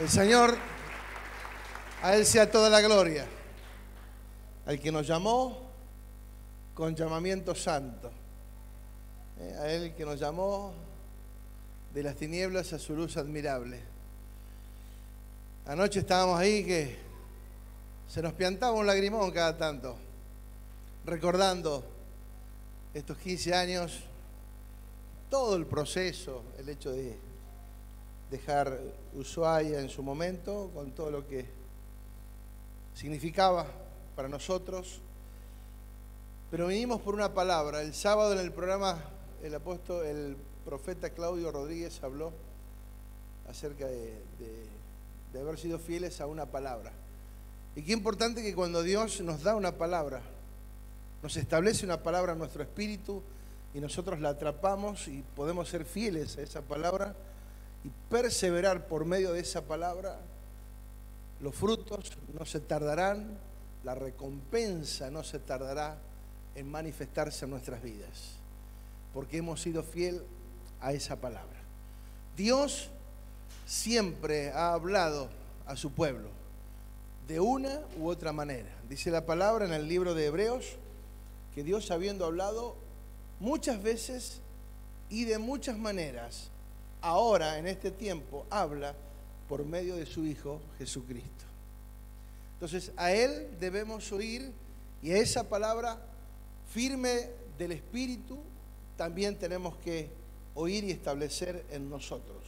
El Señor, a Él sea toda la gloria. Al que nos llamó con llamamiento santo. Eh, A Él que nos llamó de las tinieblas a su luz admirable. Anoche estábamos ahí que se nos piantaba un lagrimón cada tanto, recordando estos 15 años, todo el proceso, el hecho de dejar Ushuaia en su momento, con todo lo que significaba para nosotros. Pero vinimos por una palabra. El sábado en el programa el apóstol, el profeta Claudio Rodríguez habló acerca de, de- de haber sido fieles a una palabra. Y qué importante que cuando Dios nos da una palabra, nos establece una palabra en nuestro espíritu y nosotros la atrapamos y podemos ser fieles a esa palabra y perseverar por medio de esa palabra, los frutos no se tardarán, la recompensa no se tardará en manifestarse en nuestras vidas, porque hemos sido fiel a esa palabra. Dios siempre ha hablado a su pueblo de una u otra manera. Dice la palabra en el libro de Hebreos que Dios habiendo hablado muchas veces y de muchas maneras, ahora en este tiempo habla por medio de su Hijo Jesucristo. Entonces a Él debemos oír y a esa palabra firme del Espíritu también tenemos que oír y establecer en nosotros.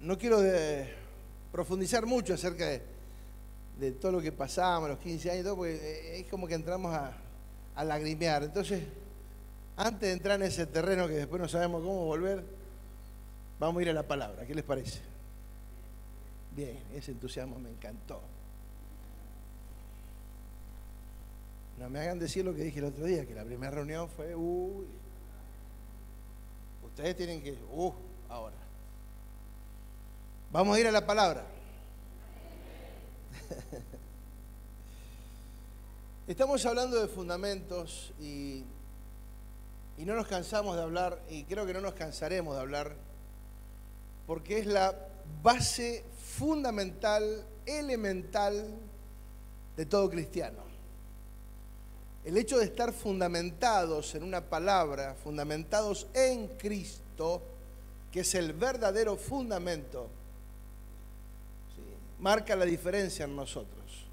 No quiero profundizar mucho acerca de, todo lo que pasamos, los 15 años, y todo, porque es como que entramos a, a lagrimear. Entonces, antes de entrar en ese terreno que después no sabemos cómo volver, vamos a ir a la palabra. ¿Qué les parece? Bien, ese entusiasmo me encantó. No me hagan decir lo que dije el otro día, que la primera reunión fue, uy, ustedes tienen que, uh, ahora. Vamos a ir a la palabra. Estamos hablando de fundamentos y, y no nos cansamos de hablar, y creo que no nos cansaremos de hablar, porque es la base fundamental, elemental de todo cristiano. El hecho de estar fundamentados en una palabra, fundamentados en Cristo, que es el verdadero fundamento, ¿sí? marca la diferencia en nosotros.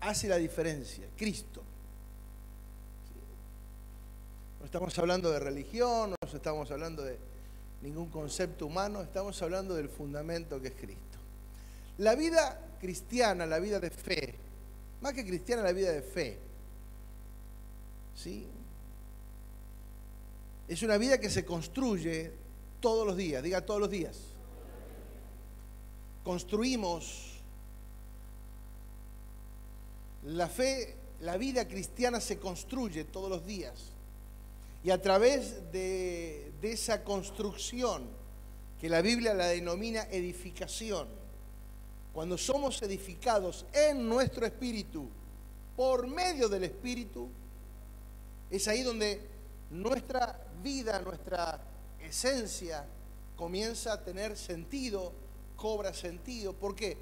Hace la diferencia, Cristo. No estamos hablando de religión, no estamos hablando de ningún concepto humano, estamos hablando del fundamento que es Cristo. La vida cristiana, la vida de fe, más que cristiana, la vida de fe, ¿sí? Es una vida que se construye todos los días, diga todos los días. Construimos la fe, la vida cristiana se construye todos los días. Y a través de, esa construcción, que la Biblia la denomina edificación, cuando somos edificados en nuestro espíritu, por medio del espíritu, es ahí donde nuestra vida, nuestra esencia comienza a tener sentido, cobra sentido. ¿Por qué?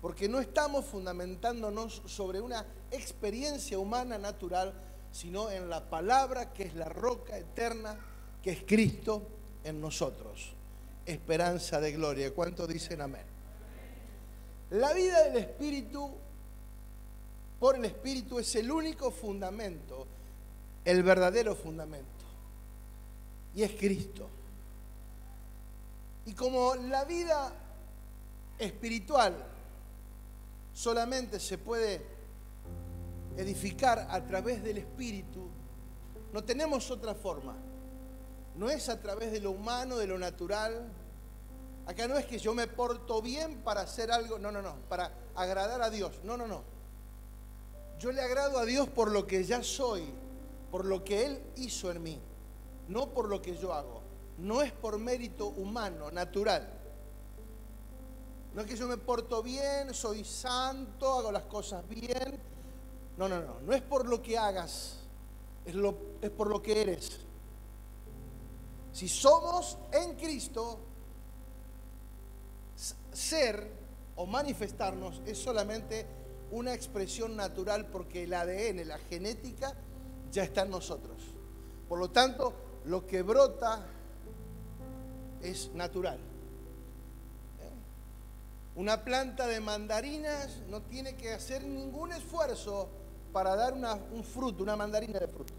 Porque no estamos fundamentándonos sobre una experiencia humana natural, sino en la palabra que es la roca eterna, que es Cristo en nosotros. Esperanza de gloria. ¿Cuántos dicen amén? La vida del Espíritu, por el Espíritu, es el único fundamento, el verdadero fundamento. Y es Cristo. Y como la vida espiritual solamente se puede edificar a través del Espíritu, no tenemos otra forma. No es a través de lo humano, de lo natural. Acá no es que yo me porto bien para hacer algo, no, no, no, para agradar a Dios. No, no, no. Yo le agrado a Dios por lo que ya soy, por lo que Él hizo en mí, no por lo que yo hago. No es por mérito humano, natural. No es que yo me porto bien, soy santo, hago las cosas bien. No, no, no. No es por lo que hagas, es, por lo que eres. Si somos en Cristo, ser o manifestarnos es solamente una expresión natural porque el ADN, la genética, ya está en nosotros. Por lo tanto, lo que brota es natural. ¿Eh? Una planta de mandarinas no tiene que hacer ningún esfuerzo para dar un fruto, una mandarina de fruto.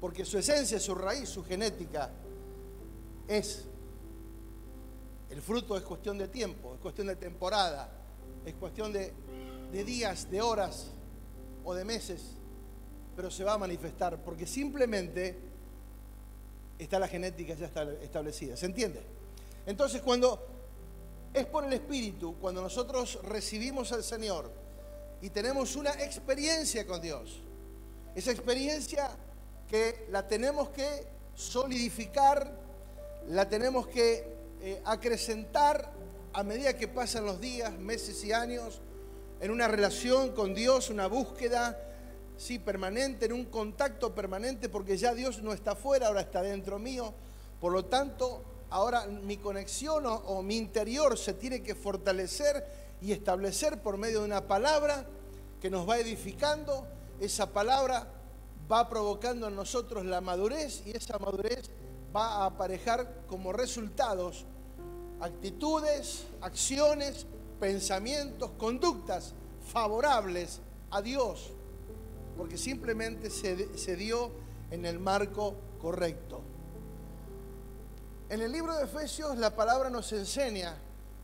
Porque su esencia, su raíz, su genética es. El fruto es cuestión de tiempo, es cuestión de temporada, es cuestión de, de días, de horas o de meses, pero se va a manifestar porque simplemente está la genética ya establecida. ¿Se entiende? Entonces, cuando es por el Espíritu, cuando nosotros recibimos al Señor y tenemos una experiencia con Dios, esa experiencia que la tenemos que solidificar, la tenemos que eh, acrecentar a medida que pasan los días, meses y años, en una relación con Dios, una búsqueda, sí, permanente, en un contacto permanente, porque ya Dios no está afuera, ahora está dentro mío. Por lo tanto, ahora mi conexión o, mi interior se tiene que fortalecer y establecer por medio de una palabra que nos va edificando. Esa palabra va provocando en nosotros la madurez y esa madurez va a aparejar como resultados actitudes, acciones, pensamientos, conductas favorables a Dios porque simplemente se, dio en el marco correcto. En el libro de Efesios la palabra nos enseña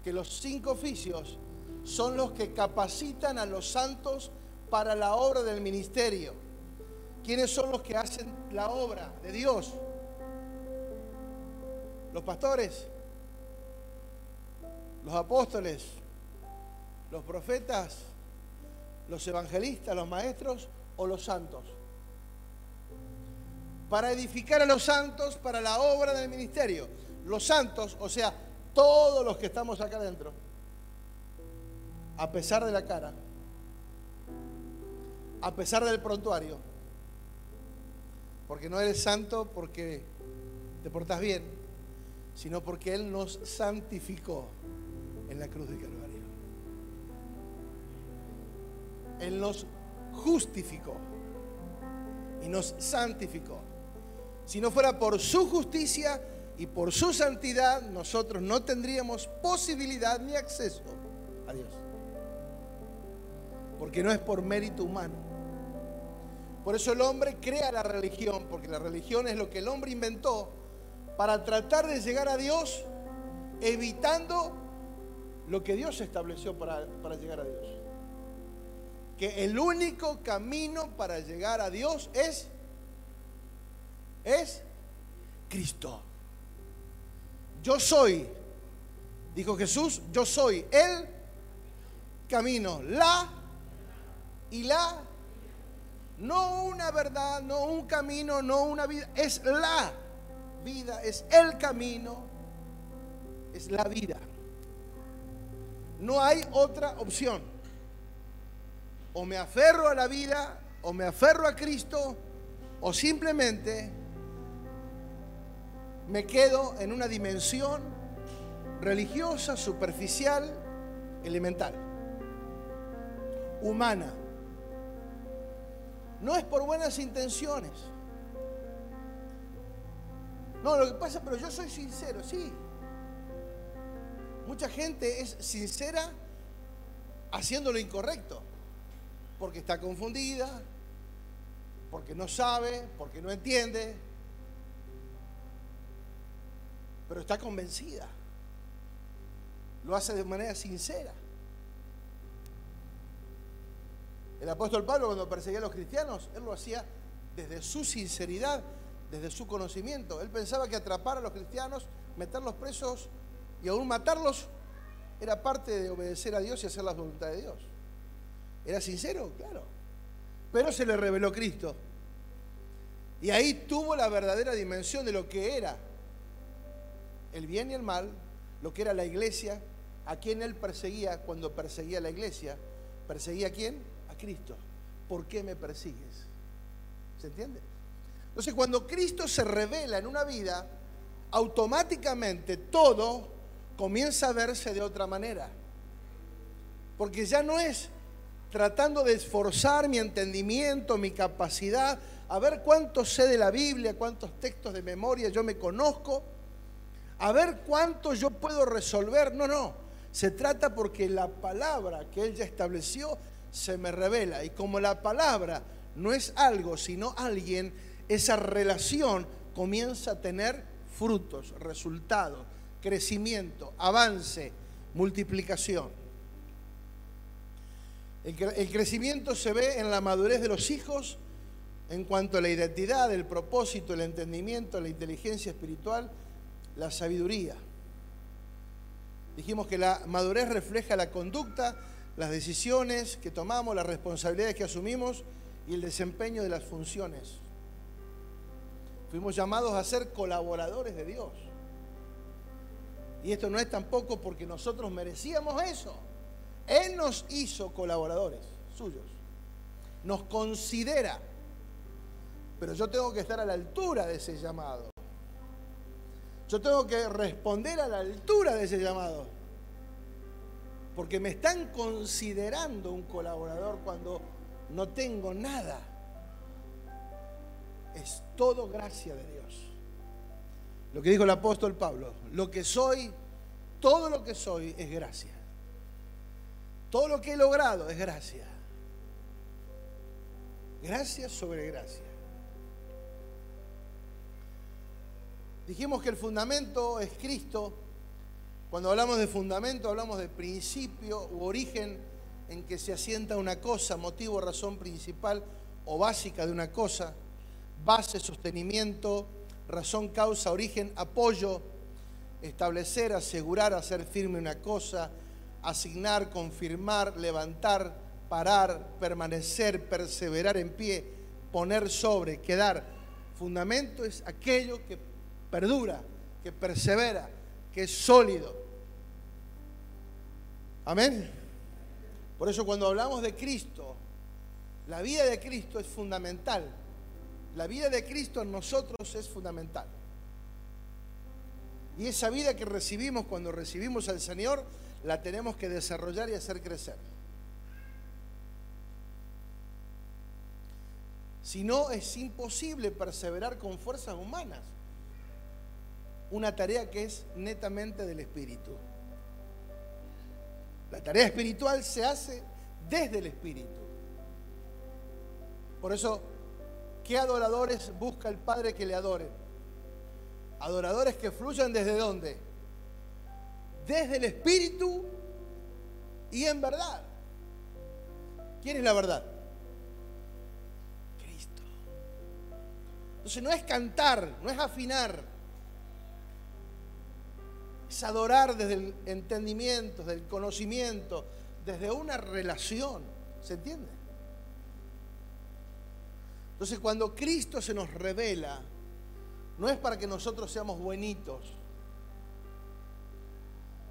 que los cinco oficios son los que capacitan a los santos para la obra del ministerio. ¿Quiénes son los que hacen la obra de Dios? Los pastores, los apóstoles, los profetas, los evangelistas, los maestros o los santos. Para edificar a los santos para la obra del ministerio. Los santos, o sea, todos los que estamos acá adentro, a pesar de la cara, a pesar del prontuario, porque no eres santo porque te portas bien, sino porque Él nos santificó en la cruz de Calvario. Él nos justificó y nos santificó. Si no fuera por su justicia y por su santidad, nosotros no tendríamos posibilidad ni acceso a Dios. Porque no es por mérito humano. Por eso el hombre crea la religión, porque la religión es lo que el hombre inventó para tratar de llegar a Dios evitando lo que Dios estableció para, para llegar a Dios que el único camino para llegar a Dios es es Cristo. Yo soy, dijo Jesús, yo soy el camino, la y la no una verdad, no un camino, no una vida, es la vida, es el camino, es la vida. No hay otra opción. O me aferro a la vida, o me aferro a Cristo, o simplemente me quedo en una dimensión religiosa, superficial, elemental, humana. No es por buenas intenciones. No, lo que pasa, pero yo soy sincero, sí. Mucha gente es sincera haciendo lo incorrecto porque está confundida, porque no sabe, porque no entiende, pero está convencida. Lo hace de manera sincera. El apóstol Pablo cuando perseguía a los cristianos, él lo hacía desde su sinceridad, desde su conocimiento. Él pensaba que atrapar a los cristianos, meterlos presos y aún matarlos era parte de obedecer a Dios y hacer la voluntad de Dios. ¿Era sincero? Claro. Pero se le reveló Cristo. Y ahí tuvo la verdadera dimensión de lo que era el bien y el mal, lo que era la iglesia, a quien él perseguía cuando perseguía a la iglesia. ¿Perseguía a quién? Cristo. ¿Por qué me persigues? ¿Se entiende? Entonces cuando Cristo se revela en una vida, automáticamente todo comienza a verse de otra manera. Porque ya no es tratando de esforzar mi entendimiento, mi capacidad, a ver cuánto sé de la Biblia, cuántos textos de memoria yo me conozco, a ver cuánto yo puedo resolver. No, no, se trata porque la palabra que Él ya estableció se me revela. Y como la palabra no es algo, sino alguien, esa relación comienza a tener frutos, resultados, crecimiento, avance, multiplicación. El, crecimiento se ve en la madurez de los hijos en cuanto a la identidad, el propósito, el entendimiento, la inteligencia espiritual, la sabiduría. Dijimos que la madurez refleja la conducta, las decisiones que tomamos, las responsabilidades que asumimos y el desempeño de las funciones. Fuimos llamados a ser colaboradores de Dios. Y esto no es tampoco porque nosotros merecíamos eso. Él nos hizo colaboradores suyos. Nos considera. Pero yo tengo que estar a la altura de ese llamado. Yo tengo que responder a la altura de ese llamado. Porque me están considerando un colaborador cuando no tengo nada. Es todo gracia de Dios. Lo que dijo el apóstol Pablo, lo que soy, todo lo que soy es gracia. Todo lo que he logrado es gracia. Gracia sobre gracia. Dijimos que el fundamento es Cristo. Cuando hablamos de fundamento hablamos de principio u origen en que se asienta una cosa, motivo, razón principal o básica de una cosa, base, sostenimiento, razón, causa, origen, apoyo, establecer, asegurar, hacer firme una cosa, asignar, confirmar, levantar, parar, permanecer, perseverar en pie, poner sobre, quedar. Fundamento es aquello que perdura, que persevera, que es sólido. Amén. Por eso cuando hablamos de Cristo, la vida de Cristo es fundamental. La vida de Cristo en nosotros es fundamental. Y esa vida que recibimos cuando recibimos al Señor, la tenemos que desarrollar y hacer crecer. Si no, es imposible perseverar con fuerzas humanas. Una tarea que es netamente del Espíritu. La tarea espiritual se hace desde el Espíritu. Por eso, ¿qué adoradores busca el Padre que le adoren? Adoradores que fluyan desde dónde? Desde el Espíritu y en verdad. ¿Quién es la verdad? Cristo. Entonces no es cantar, no es afinar, es adorar desde el entendimiento, desde el conocimiento, desde una relación. ¿Se entiende? Entonces cuando Cristo se nos revela, no es para que nosotros seamos buenitos,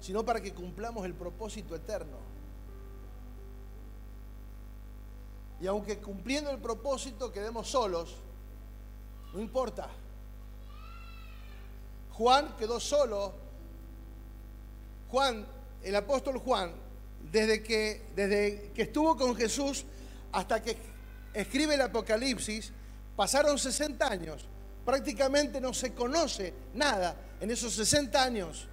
sino para que cumplamos el propósito eterno. Y aunque cumpliendo el propósito quedemos solos, no importa. Juan quedó solo Juan, el apóstol Juan, desde que, desde que estuvo con Jesús hasta que escribe el Apocalipsis, pasaron 60 años. Prácticamente no se conoce nada en esos 60 años.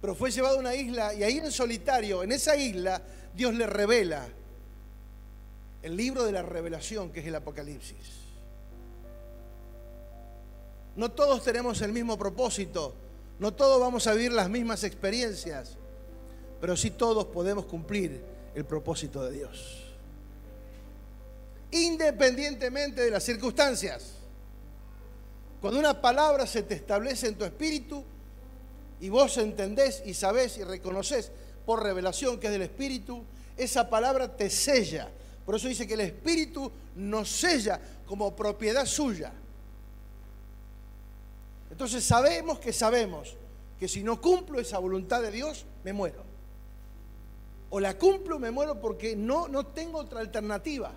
Pero fue llevado a una isla y ahí en solitario, en esa isla, Dios le revela el libro de la revelación que es el Apocalipsis. No todos tenemos el mismo propósito no todos vamos a vivir las mismas experiencias, pero sí todos podemos cumplir el propósito de Dios. Independientemente de las circunstancias. Cuando una palabra se te establece en tu espíritu y vos entendés y sabés y reconoces por revelación que es del espíritu, esa palabra te sella. Por eso dice que el espíritu nos sella como propiedad suya. Entonces sabemos que sabemos que si no cumplo esa voluntad de Dios, me muero. O la cumplo, me muero porque no, no tengo otra alternativa.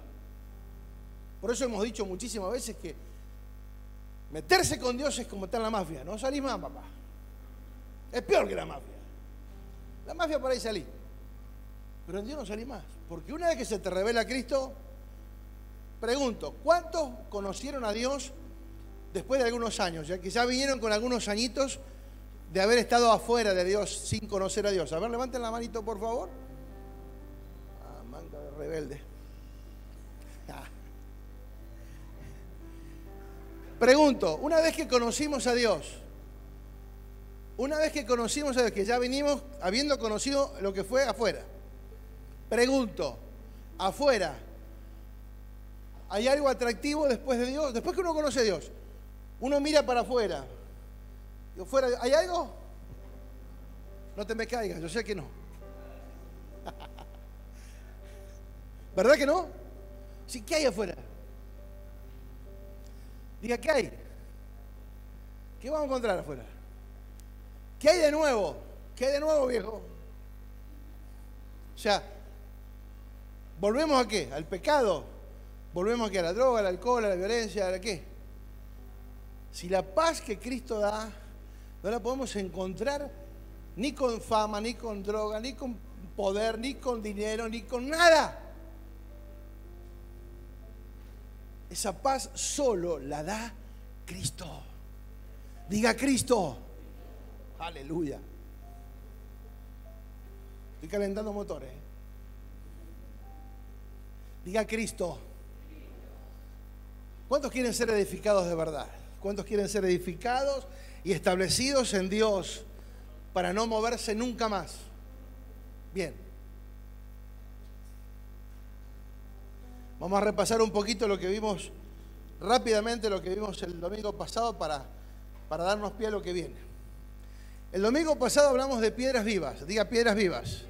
Por eso hemos dicho muchísimas veces que Meterse con Dios es como estar en la mafia. No salís más, papá. Es peor que la mafia. La mafia por ahí salí. Pero en Dios no salí más. Porque una vez que se te revela Cristo, pregunto, ¿cuántos conocieron a Dios después de algunos años? Ya que ya vinieron con algunos añitos de haber estado afuera de Dios sin conocer a Dios. A ver, levanten la manito, por favor. Ah, manga de rebelde. Ah. Pregunto, una vez que conocimos a Dios, una vez que conocimos a Dios, que ya venimos habiendo conocido lo que fue afuera, pregunto, afuera, ¿hay algo atractivo después de Dios? Después que uno conoce a Dios, uno mira para afuera, ¿hay algo? No te me caigas, yo sé que no. ¿Verdad que no? Sí, ¿qué hay afuera? Diga, ¿qué hay? ¿Qué vamos a encontrar afuera? ¿Qué hay de nuevo? ¿Qué hay de nuevo, viejo? O sea, ¿volvemos a qué? ¿Al pecado? ¿Volvemos a qué? ¿A la droga, al alcohol, a la violencia, a qué? Si la paz que Cristo da no la podemos encontrar ni con fama, ni con droga, ni con poder, ni con dinero, ni con nada. Esa paz solo la da Cristo. Diga Cristo. Aleluya. Estoy calentando motores. ¿eh? Diga Cristo. ¿Cuántos quieren ser edificados de verdad? ¿Cuántos quieren ser edificados y establecidos en Dios para no moverse nunca más. Bien. Vamos a repasar un poquito lo que vimos rápidamente, lo que vimos el domingo pasado para, para darnos pie a lo que viene. El domingo pasado hablamos de piedras vivas, diga piedras vivas.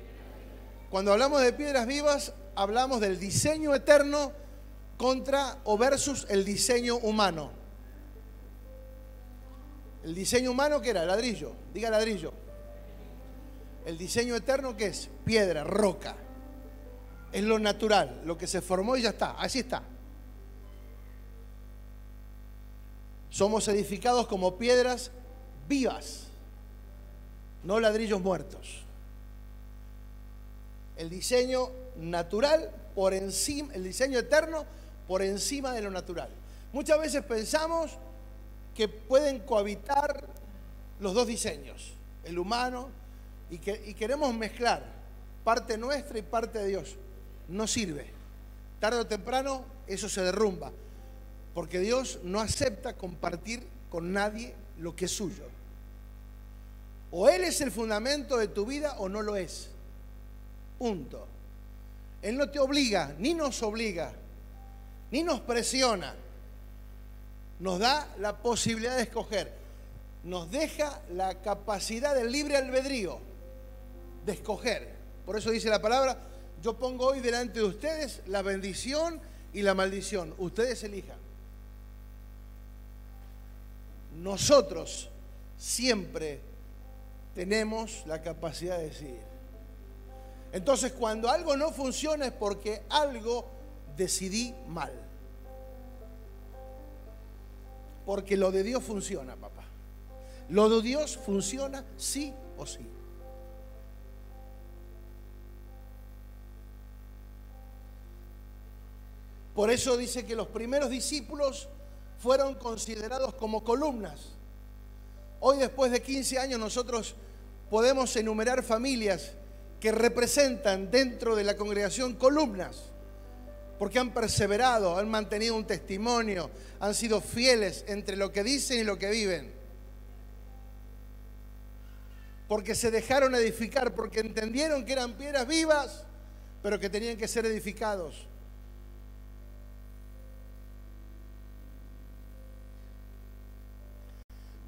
Cuando hablamos de piedras vivas, hablamos del diseño eterno contra o versus el diseño humano. El diseño humano, ¿qué era? Ladrillo. Diga ladrillo. El diseño eterno, ¿qué es? Piedra, roca. Es lo natural, lo que se formó y ya está. Así está. Somos edificados como piedras vivas, no ladrillos muertos. El diseño natural por encima, el diseño eterno por encima de lo natural. Muchas veces pensamos que pueden cohabitar los dos diseños, el humano, y, que, queremos mezclar parte nuestra y parte de Dios. No sirve. Tarde o temprano eso se derrumba, porque Dios no acepta compartir con nadie lo que es suyo. O Él es el fundamento de tu vida o no lo es. Punto. Él no te obliga, ni nos obliga, ni nos presiona nos da la posibilidad de escoger, nos deja la capacidad del libre albedrío de escoger. Por eso dice la palabra, yo pongo hoy delante de ustedes la bendición y la maldición. Ustedes elijan. Nosotros siempre tenemos la capacidad de decidir. Entonces, cuando algo no funciona es porque algo decidí mal. Porque lo de Dios funciona, papá. Lo de Dios funciona sí o sí. Por eso dice que los primeros discípulos fueron considerados como columnas. Hoy, después de 15 años, nosotros podemos enumerar familias que representan dentro de la congregación columnas porque han perseverado, han mantenido un testimonio, han sido fieles entre lo que dicen y lo que viven. Porque se dejaron edificar, porque entendieron que eran piedras vivas, pero que tenían que ser edificados.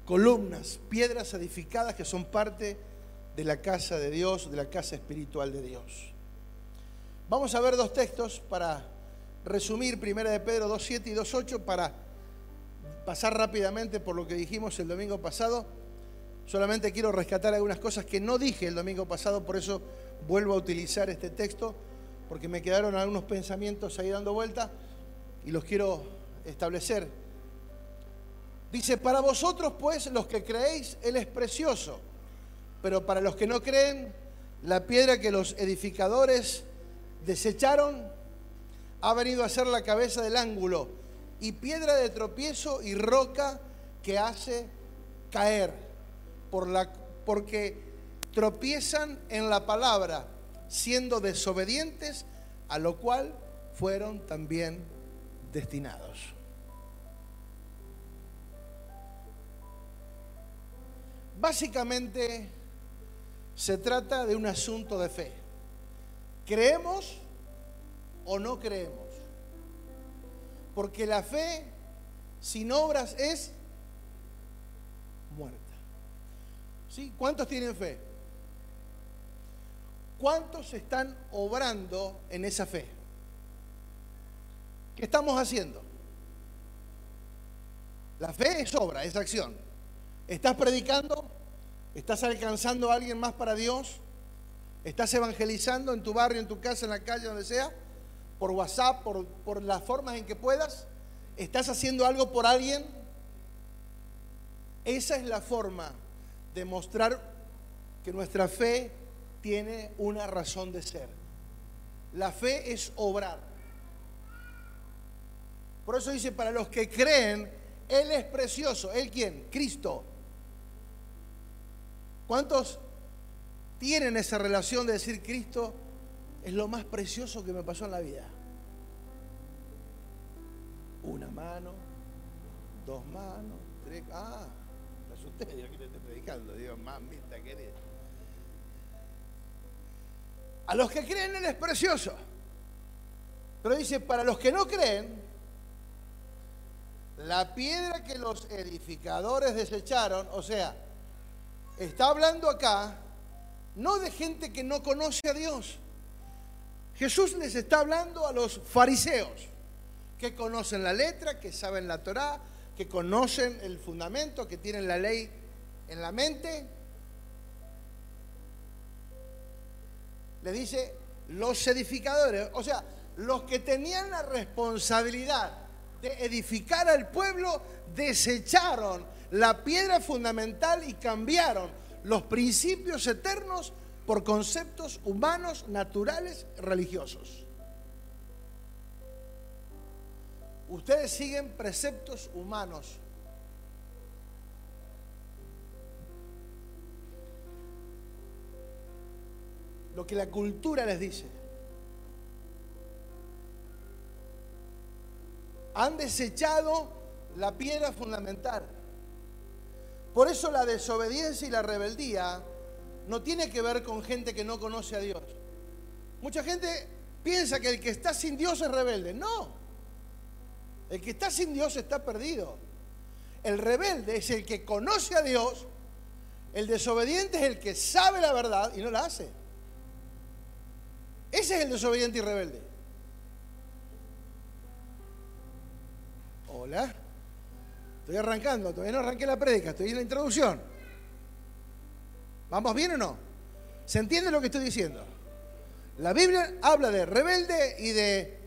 Columnas, piedras edificadas que son parte de la casa de Dios, de la casa espiritual de Dios. Vamos a ver dos textos para resumir Primera de Pedro 2.7 y 2.8 para pasar rápidamente por lo que dijimos el domingo pasado. Solamente quiero rescatar algunas cosas que no dije el domingo pasado, por eso vuelvo a utilizar este texto, porque me quedaron algunos pensamientos ahí dando vuelta y los quiero establecer. Dice, para vosotros pues los que creéis, Él es precioso, pero para los que no creen, la piedra que los edificadores desecharon ha venido a ser la cabeza del ángulo y piedra de tropiezo y roca que hace caer, por la, porque tropiezan en la palabra, siendo desobedientes, a lo cual fueron también destinados. Básicamente se trata de un asunto de fe. ¿Creemos o no creemos? Porque la fe sin obras es muerta. ¿Sí? ¿Cuántos tienen fe? ¿Cuántos están obrando en esa fe? ¿Qué estamos haciendo? La fe es obra, es acción. ¿Estás predicando? ¿Estás alcanzando a alguien más para Dios? ¿Estás evangelizando en tu barrio, en tu casa, en la calle, donde sea? ¿Por WhatsApp, por, las formas en que puedas? ¿Estás haciendo algo por alguien? Esa es la forma de mostrar que nuestra fe tiene una razón de ser. La fe es obrar. Por eso dice, para los que creen, Él es precioso. ¿Él quién? Cristo. ¿Cuántos tienen esa relación de decir Cristo es lo más precioso que me pasó en la vida? Una mano, dos manos, tres. Ah, me asusté, yo aquí te estoy predicando. Digo, mamita querida. A los que creen Él es precioso. Pero dice, para los que no creen, la piedra que los edificadores desecharon, o sea, está hablando acá no de gente que no conoce a Dios. Jesús les está hablando a los fariseos, que conocen la letra, que saben la Torá, que conocen el fundamento, que tienen la ley en la mente. Le dice los edificadores, o sea, los que tenían la responsabilidad de edificar al pueblo, desecharon la piedra fundamental y cambiaron los principios eternos por conceptos humanos, naturales, religiosos. Ustedes siguen preceptos humanos. Lo que la cultura les dice. Han desechado la piedra fundamental. Por eso la desobediencia y la rebeldía no tiene que ver con gente que no conoce a Dios. Mucha gente piensa que el que está sin Dios es rebelde. No. El que está sin Dios está perdido. El rebelde es el que conoce a Dios. El desobediente es el que sabe la verdad y no la hace. Ese es el desobediente y rebelde. Hola. Estoy arrancando, todavía no arranqué la prédica, estoy en la introducción. ¿Vamos bien o no? ¿Se entiende lo que estoy diciendo? La Biblia habla de rebelde y de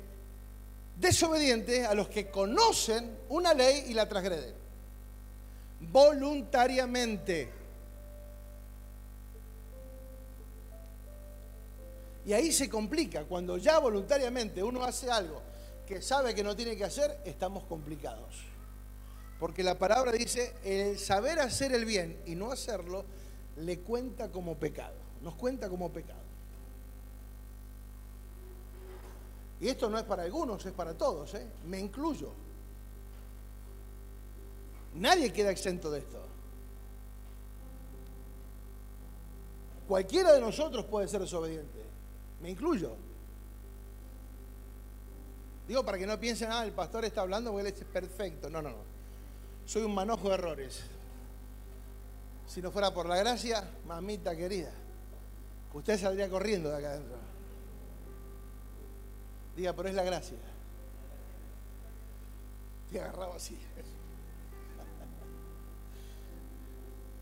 desobediente a los que conocen una ley y la transgreden. Voluntariamente. Y ahí se complica. Cuando ya voluntariamente uno hace algo que sabe que no tiene que hacer, estamos complicados. Porque la palabra dice, el saber hacer el bien y no hacerlo le cuenta como pecado, nos cuenta como pecado. Y esto no es para algunos, es para todos, ¿eh? me incluyo. Nadie queda exento de esto. Cualquiera de nosotros puede ser desobediente, me incluyo. Digo para que no piensen, ah, el pastor está hablando porque él es perfecto. No, no, no soy un manojo de errores. Si no fuera por la gracia, mamita querida, usted saldría corriendo de acá adentro. Diga, pero es la gracia. Te agarraba así.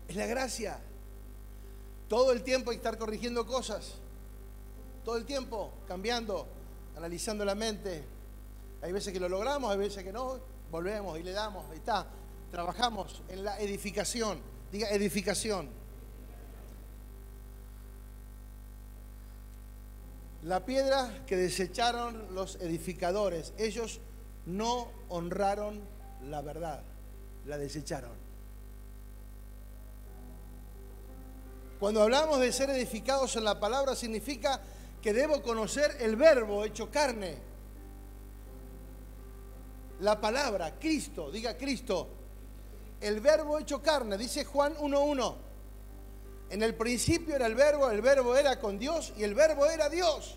Es la gracia. Todo el tiempo hay que estar corrigiendo cosas. Todo el tiempo cambiando, analizando la mente. Hay veces que lo logramos, hay veces que no. Volvemos y le damos. Ahí está trabajamos en la edificación. Diga edificación. La piedra que desecharon los edificadores, ellos no honraron la verdad, la desecharon. Cuando hablamos de ser edificados en la palabra significa que debo conocer el verbo hecho carne. La palabra, Cristo, diga Cristo. El verbo hecho carne, dice Juan 1.1. En el principio era el verbo, el verbo era con Dios y el verbo era Dios.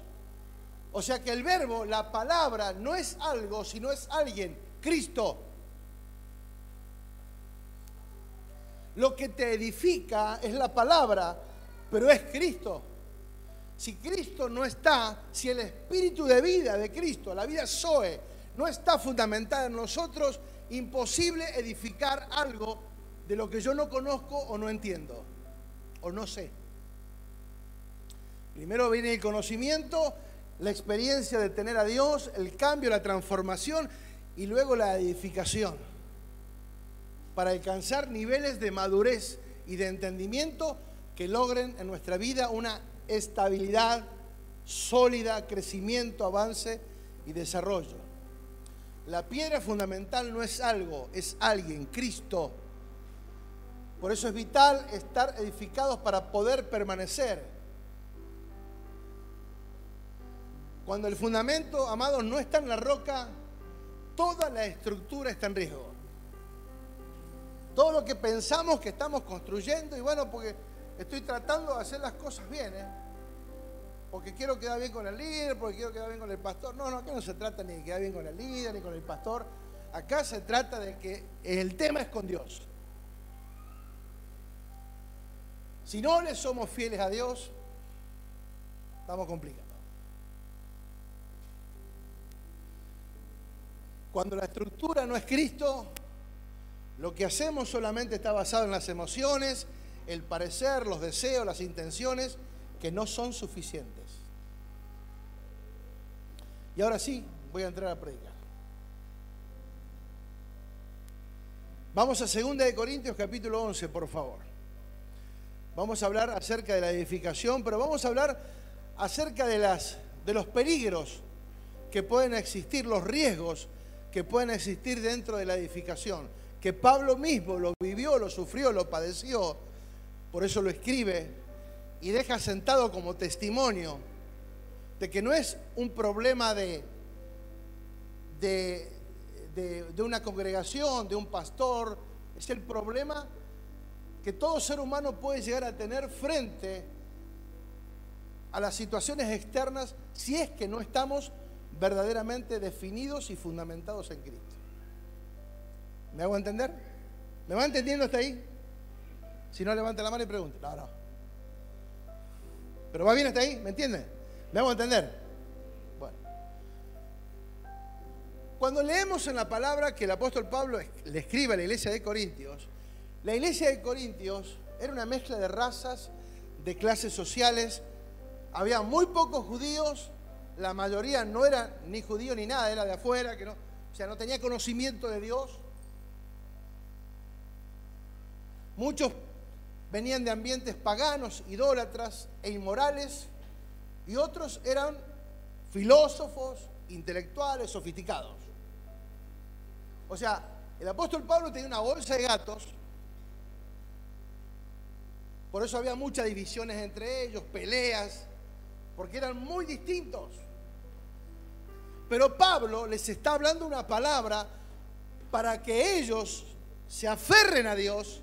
O sea que el verbo, la palabra, no es algo, sino es alguien, Cristo. Lo que te edifica es la palabra, pero es Cristo. Si Cristo no está, si el espíritu de vida de Cristo, la vida Zoe, no está fundamentada en nosotros, imposible edificar algo de lo que yo no conozco o no entiendo no sé. Primero viene el conocimiento, la experiencia de tener a Dios, el cambio, la transformación y luego la edificación para alcanzar niveles de madurez y de entendimiento que logren en nuestra vida una estabilidad sólida, crecimiento, avance y desarrollo. La piedra fundamental no es algo, es alguien, Cristo. Por eso es vital estar edificados para poder permanecer. Cuando el fundamento, amados, no está en la roca, toda la estructura está en riesgo. Todo lo que pensamos que estamos construyendo, y bueno, porque estoy tratando de hacer las cosas bien, ¿eh? porque quiero quedar bien con el líder, porque quiero quedar bien con el pastor. No, no, aquí no se trata ni de quedar bien con el líder, ni con el pastor. Acá se trata de que el tema es con Dios. Si no le somos fieles a Dios, estamos complicados. Cuando la estructura no es Cristo, lo que hacemos solamente está basado en las emociones, el parecer, los deseos, las intenciones, que no son suficientes. Y ahora sí, voy a entrar a predicar. Vamos a 2 de Corintios capítulo 11, por favor. Vamos a hablar acerca de la edificación, pero vamos a hablar acerca de, de los peligros que pueden existir, los riesgos que pueden existir dentro de la edificación, que Pablo mismo lo vivió, lo sufrió, lo padeció, por eso lo escribe y deja sentado como testimonio de que no es un problema de, de, de, una congregación, de un pastor, es el problema que todo ser humano puede llegar a tener frente a las situaciones externas si es que no estamos verdaderamente definidos y fundamentados en Cristo. ¿Me hago entender? ¿Me va entendiendo hasta ahí? Si no, levante la mano y pregunte. No, no. Pero va bien hasta ahí, ¿me entiende? ¿Me hago entender? Bueno. Cuando leemos en la palabra que el apóstol Pablo le escribe a la iglesia de Corintios, la iglesia de Corintios era una mezcla de razas, de clases sociales. Había muy pocos judíos, la mayoría no era ni judío ni nada, era de afuera, que no, o sea, no tenía conocimiento de Dios. Muchos venían de ambientes paganos, idólatras e inmorales, y otros eran filósofos, intelectuales, sofisticados. O sea, el apóstol Pablo tenía una bolsa de gatos, por eso había muchas divisiones entre ellos, peleas, porque eran muy distintos. Pero Pablo les está hablando una palabra para que ellos se aferren a Dios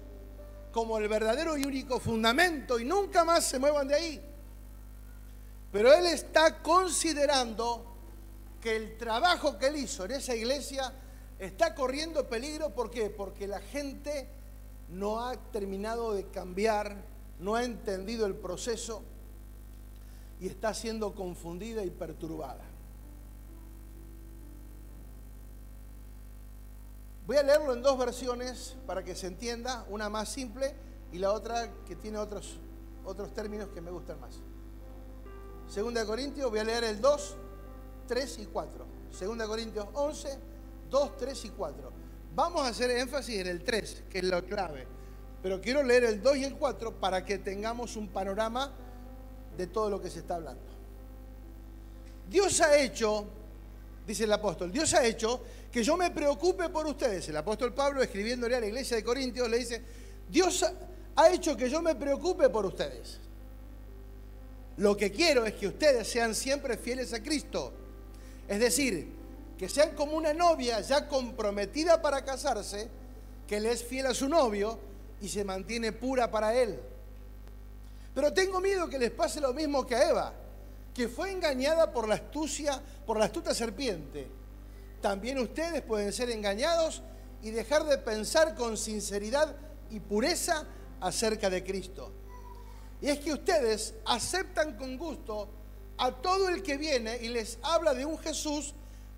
como el verdadero y único fundamento y nunca más se muevan de ahí. Pero él está considerando que el trabajo que él hizo en esa iglesia está corriendo peligro. ¿Por qué? Porque la gente no ha terminado de cambiar, no ha entendido el proceso y está siendo confundida y perturbada. Voy a leerlo en dos versiones para que se entienda, una más simple y la otra que tiene otros, otros términos que me gustan más. Segunda de Corintios, voy a leer el 2, 3 y 4. Segunda de Corintios 11, 2, 3 y 4. Vamos a hacer énfasis en el 3, que es lo clave. Pero quiero leer el 2 y el 4 para que tengamos un panorama de todo lo que se está hablando. Dios ha hecho, dice el apóstol, Dios ha hecho que yo me preocupe por ustedes. El apóstol Pablo, escribiéndole a la iglesia de Corintios, le dice, Dios ha hecho que yo me preocupe por ustedes. Lo que quiero es que ustedes sean siempre fieles a Cristo. Es decir, que sean como una novia ya comprometida para casarse, que le es fiel a su novio y se mantiene pura para él. Pero tengo miedo que les pase lo mismo que a Eva, que fue engañada por la astucia, por la astuta serpiente. También ustedes pueden ser engañados y dejar de pensar con sinceridad y pureza acerca de Cristo. Y es que ustedes aceptan con gusto a todo el que viene y les habla de un Jesús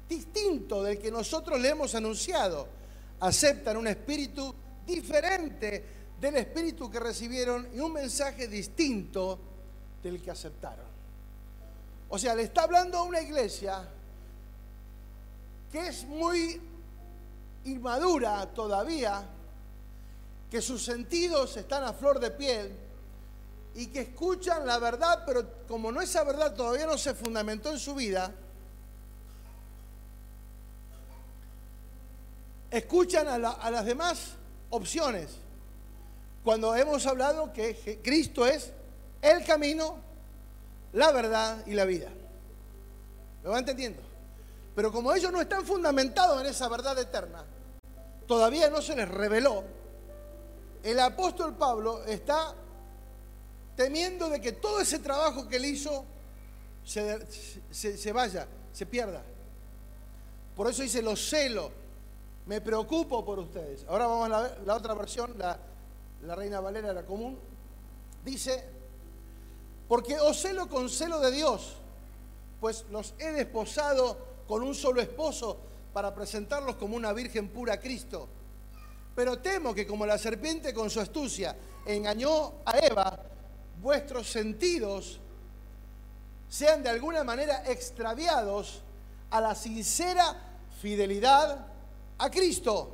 distinto del que nosotros le hemos anunciado. Aceptan un espíritu diferente del espíritu que recibieron y un mensaje distinto del que aceptaron. O sea, le está hablando a una iglesia que es muy inmadura todavía, que sus sentidos están a flor de piel y que escuchan la verdad, pero como no esa verdad todavía no se fundamentó en su vida, escuchan a, las demás opciones. Cuando hemos hablado que Cristo es el camino, la verdad y la vida. ¿Me va entendiendo? Pero como ellos no están fundamentados en esa verdad eterna, todavía no se les reveló, el apóstol Pablo está temiendo de que todo ese trabajo que él hizo se, vaya, se pierda. Por eso dice, los celo, me preocupo por ustedes. Ahora vamos a la, la otra versión, la, la Reina Valera, la común. Dice, porque os celo con celo de Dios, pues los he desposado con un solo esposo para presentarlos como una virgen pura a Cristo. Pero temo que como la serpiente con su astucia engañó a Eva, vuestros sentidos sean de alguna manera extraviados a la sincera fidelidad a Cristo.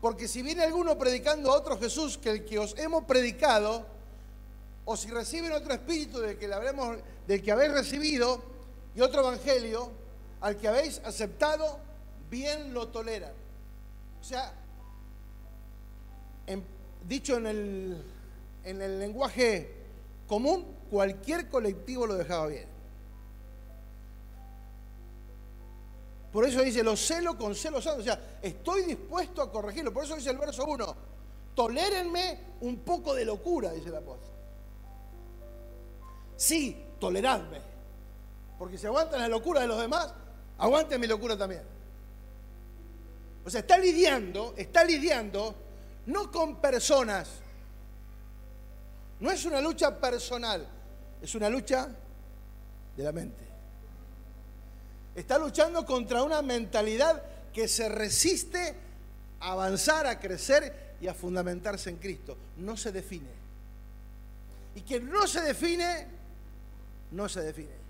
Porque si viene alguno predicando a otro Jesús que el que os hemos predicado, o si reciben otro espíritu del que, habremos, del que habéis recibido y otro evangelio, al que habéis aceptado, bien lo toleran. O sea, dicho en el, en el lenguaje común, cualquier colectivo lo dejaba bien. Por eso dice, lo celo con celo santo. O sea, estoy dispuesto a corregirlo. Por eso dice el verso 1, tolérenme un poco de locura, dice el apóstol. Sí, toleradme. Porque si aguantan la locura de los demás, aguanten mi locura también. O sea, está lidiando, está lidiando no con personas. No es una lucha personal, es una lucha de la mente. Está luchando contra una mentalidad que se resiste a avanzar, a crecer y a fundamentarse en Cristo. No se define. Y quien no se define, no se define.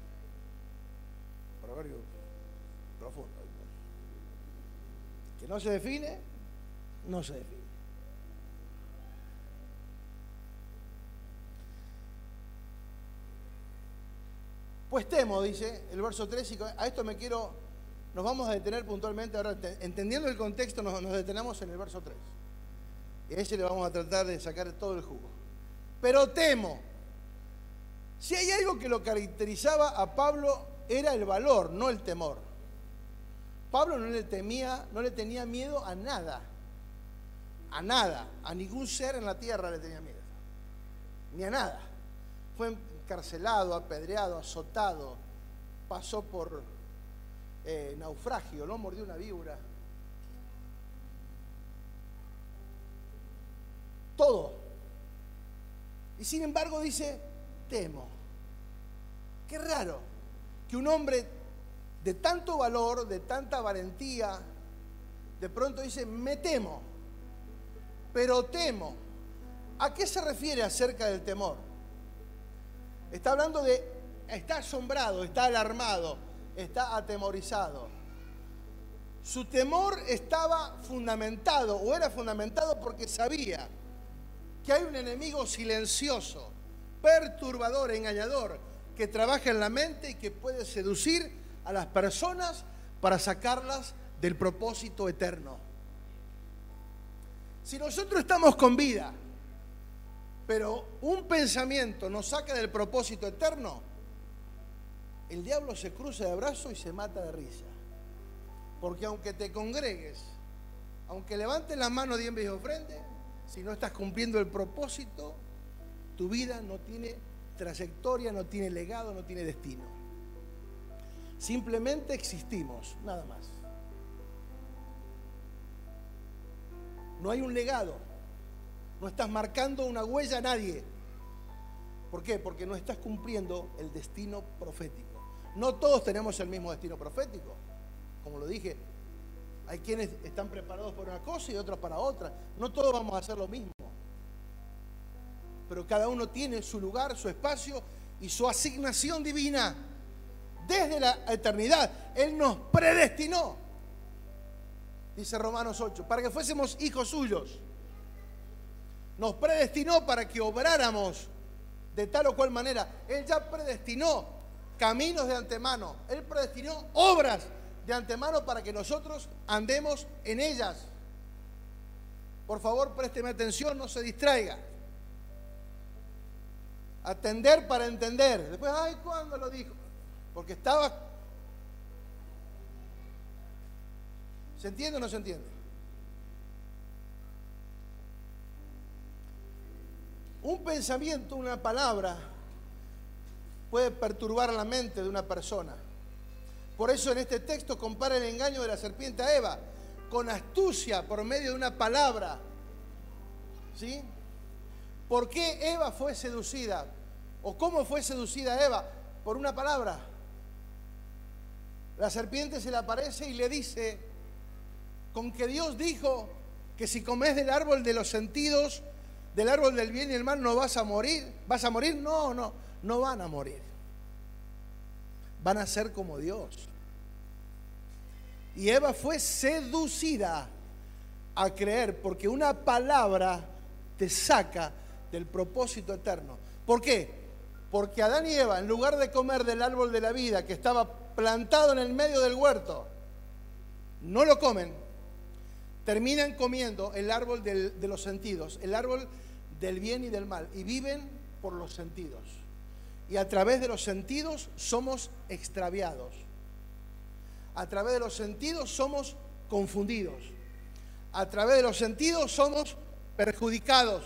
Proverbio profundo. Que no se define, no se define. Pues temo, dice el verso 3, y a esto me quiero, nos vamos a detener puntualmente, ahora entendiendo el contexto nos, detenemos en el verso 3. Y a ese le vamos a tratar de sacar todo el jugo. Pero temo, si hay algo que lo caracterizaba a Pablo era el valor, no el temor. Pablo no le temía, no le tenía miedo a nada. A nada, a ningún ser en la tierra le tenía miedo. Ni a nada. Fue encarcelado, apedreado, azotado, pasó por eh, naufragio, lo mordió una víbora. Todo. Y sin embargo dice, temo. Qué raro que un hombre de tanto valor, de tanta valentía, de pronto dice, me temo, pero temo. ¿A qué se refiere acerca del temor? Está hablando de, está asombrado, está alarmado, está atemorizado. Su temor estaba fundamentado o era fundamentado porque sabía que hay un enemigo silencioso, perturbador, engañador, que trabaja en la mente y que puede seducir a las personas para sacarlas del propósito eterno. Si nosotros estamos con vida, pero un pensamiento nos saca del propósito eterno, el diablo se cruza de brazos y se mata de risa. Porque aunque te congregues, aunque levantes las manos de y ofrende, si no estás cumpliendo el propósito, tu vida no tiene trayectoria, no tiene legado, no tiene destino. Simplemente existimos, nada más. No hay un legado. No estás marcando una huella a nadie. ¿Por qué? Porque no estás cumpliendo el destino profético. No todos tenemos el mismo destino profético. Como lo dije, hay quienes están preparados para una cosa y otros para otra. No todos vamos a hacer lo mismo. Pero cada uno tiene su lugar, su espacio y su asignación divina. Desde la eternidad. Él nos predestinó. Dice Romanos 8, para que fuésemos hijos suyos. Nos predestinó para que obráramos de tal o cual manera. Él ya predestinó caminos de antemano. Él predestinó obras de antemano para que nosotros andemos en ellas. Por favor, présteme atención, no se distraiga. Atender para entender. Después, ay, ¿cuándo lo dijo? Porque estaba... ¿Se entiende o no se entiende? Un pensamiento, una palabra, puede perturbar la mente de una persona. Por eso en este texto compara el engaño de la serpiente a Eva con astucia por medio de una palabra. ¿Sí? ¿Por qué Eva fue seducida? ¿O cómo fue seducida Eva? Por una palabra. La serpiente se le aparece y le dice, con que Dios dijo que si comes del árbol de los sentidos, del árbol del bien y el mal, no vas a morir. ¿Vas a morir? No, no, no van a morir. Van a ser como Dios. Y Eva fue seducida a creer porque una palabra te saca del propósito eterno. ¿Por qué? Porque Adán y Eva, en lugar de comer del árbol de la vida que estaba plantado en el medio del huerto, no lo comen, terminan comiendo el árbol de los sentidos, el árbol del bien y del mal, y viven por los sentidos. Y a través de los sentidos somos extraviados. A través de los sentidos somos confundidos. A través de los sentidos somos perjudicados.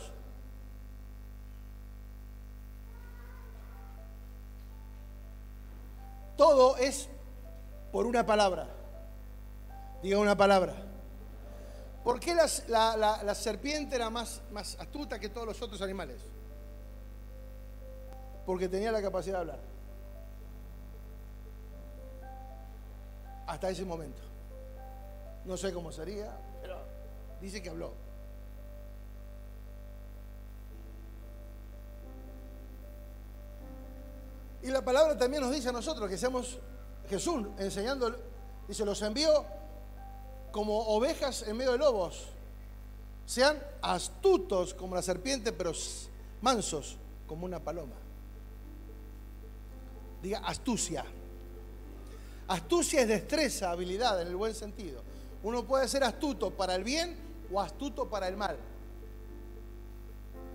Todo es por una palabra. Diga una palabra. ¿Por qué la, serpiente era más, más astuta que todos los otros animales? Porque tenía la capacidad de hablar. Hasta ese momento. No sé cómo sería, pero dice que habló. Y la palabra también nos dice a nosotros que seamos Jesús enseñando, dice, los envió como ovejas en medio de lobos. Sean astutos como la serpiente, pero mansos como una paloma. Diga astucia. Astucia es destreza, habilidad en el buen sentido. Uno puede ser astuto para el bien o astuto para el mal.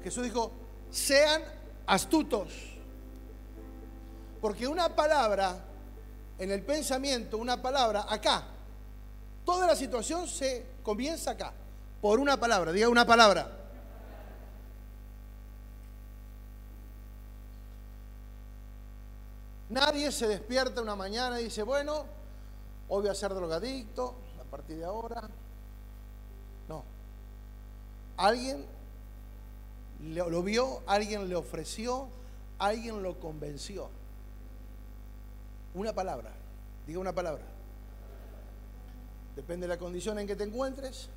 Jesús dijo, sean astutos. Porque una palabra, en el pensamiento, una palabra, acá, toda la situación se comienza acá, por una palabra, diga una palabra. Nadie se despierta una mañana y dice, bueno, hoy voy a ser drogadicto a partir de ahora. No. Alguien lo vio, alguien le ofreció, alguien lo convenció. Una palabra, diga una palabra. Depende de la condición en que te encuentres,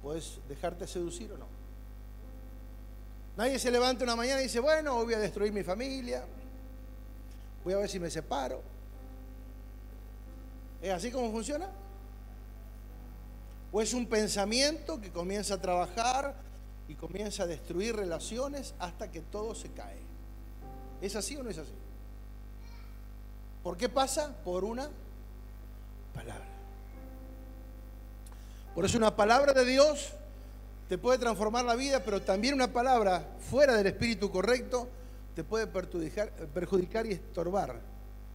puedes dejarte seducir o no. Nadie se levanta una mañana y dice, bueno, hoy voy a destruir mi familia, voy a ver si me separo. ¿Es así como funciona? ¿O es un pensamiento que comienza a trabajar y comienza a destruir relaciones hasta que todo se cae? ¿Es así o no es así? ¿Por qué pasa? Por una palabra. Por eso una palabra de Dios te puede transformar la vida, pero también una palabra fuera del espíritu correcto te puede perjudicar, y estorbar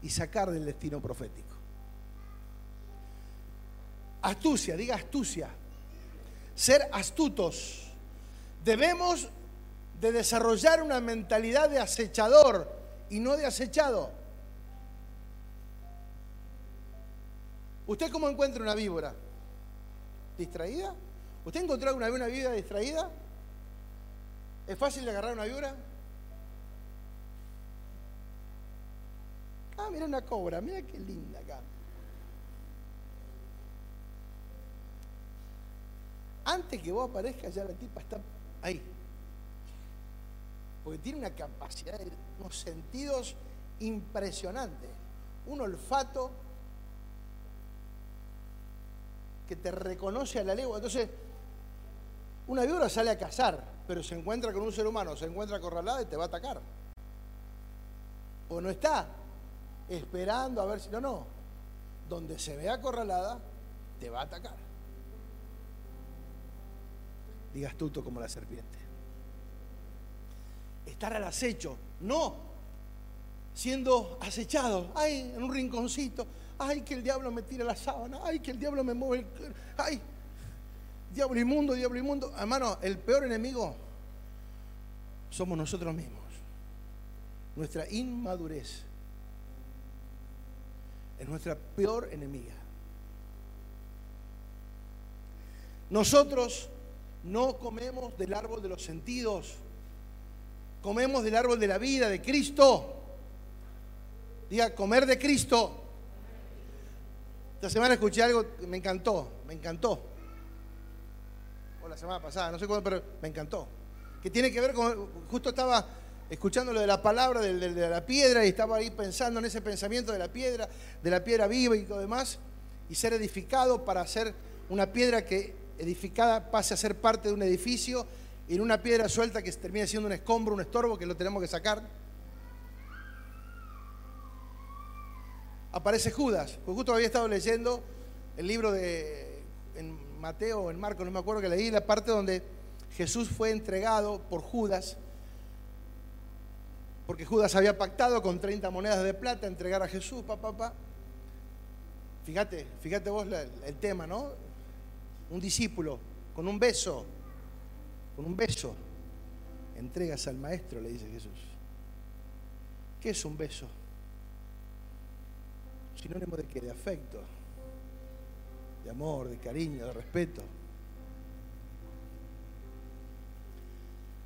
y sacar del destino profético. Astucia, diga astucia. Ser astutos. Debemos de desarrollar una mentalidad de acechador y no de acechado. ¿Usted cómo encuentra una víbora? ¿Distraída? ¿Usted encontró alguna vez una víbora distraída? ¿Es fácil de agarrar una víbora? Ah, mira una cobra, mira qué linda acá. Antes que vos aparezcas, ya la tipa está ahí. Porque tiene una capacidad, unos sentidos impresionantes. Un olfato que te reconoce a la legua. Entonces, una víbora sale a cazar, pero se encuentra con un ser humano, se encuentra acorralada y te va a atacar. O no está esperando a ver si. No, no. Donde se ve acorralada, te va a atacar. Diga astuto como la serpiente. Estar al acecho, no siendo acechado, ay, en un rinconcito, ay, que el diablo me tire la sábana, ay, que el diablo me mueve el... ay, diablo inmundo, diablo inmundo. Hermano, el peor enemigo somos nosotros mismos. Nuestra inmadurez es nuestra peor enemiga. Nosotros no comemos del árbol de los sentidos, comemos del árbol de la vida, de Cristo. Diga, comer de Cristo. Esta semana escuché algo que me encantó, me encantó. O la semana pasada, no sé cuándo, pero me encantó. Que tiene que ver con, justo estaba escuchando lo de la palabra, de, la piedra, y estaba ahí pensando en ese pensamiento de la piedra, de la piedra viva y todo demás, y ser edificado para hacer una piedra que edificada pase a ser parte de un edificio, y en una piedra suelta que termine siendo un escombro, un estorbo que lo tenemos que sacar. Aparece Judas. Porque justo había estado leyendo el libro de en Mateo o en Marcos, no me acuerdo que leí la parte donde Jesús fue entregado por Judas, porque Judas había pactado con 30 monedas de plata entregar a Jesús, papá, papá. Fíjate, fíjate vos el tema, ¿no? Un discípulo con un beso, con un beso, entregas al maestro, le dice Jesús. ¿Qué es un beso? Sinónimo de qué? De afecto, de amor, de cariño, de respeto.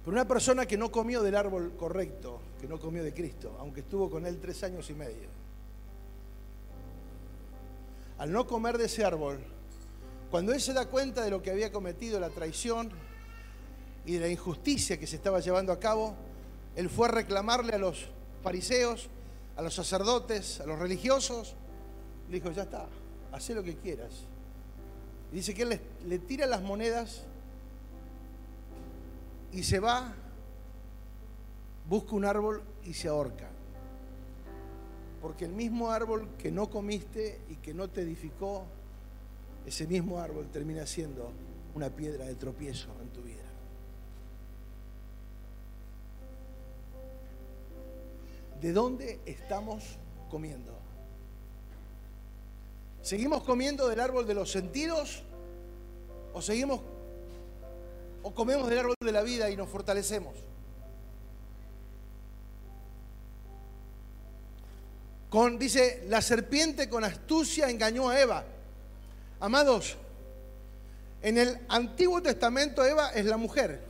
Pero una persona que no comió del árbol correcto, que no comió de Cristo, aunque estuvo con él tres años y medio, al no comer de ese árbol, cuando él se da cuenta de lo que había cometido, la traición y de la injusticia que se estaba llevando a cabo, él fue a reclamarle a los fariseos, a los sacerdotes, a los religiosos, le dijo, ya está, haz lo que quieras. Y dice que él le, tira las monedas y se va, busca un árbol y se ahorca. Porque el mismo árbol que no comiste y que no te edificó, ese mismo árbol termina siendo una piedra de tropiezo en tu vida. ¿De dónde estamos comiendo? ¿Seguimos comiendo del árbol de los sentidos? ¿O seguimos o comemos del árbol de la vida y nos fortalecemos? Con, dice, la serpiente con astucia engañó a Eva. Amados, en el Antiguo Testamento Eva es la mujer,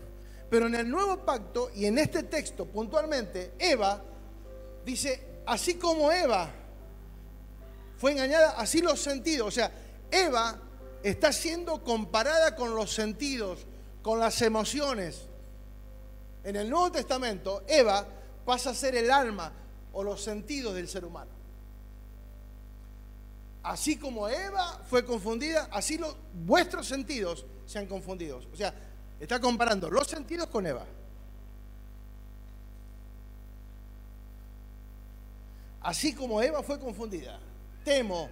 pero en el Nuevo Pacto y en este texto puntualmente, Eva dice, así como Eva fue engañada, así los sentidos. O sea, Eva está siendo comparada con los sentidos, con las emociones. En el Nuevo Testamento, Eva pasa a ser el alma o los sentidos del ser humano. así como Eva fue confundida, así los, vuestros sentidos se han confundido. O sea, está comparando los sentidos con Eva. Así como Eva fue confundida, temo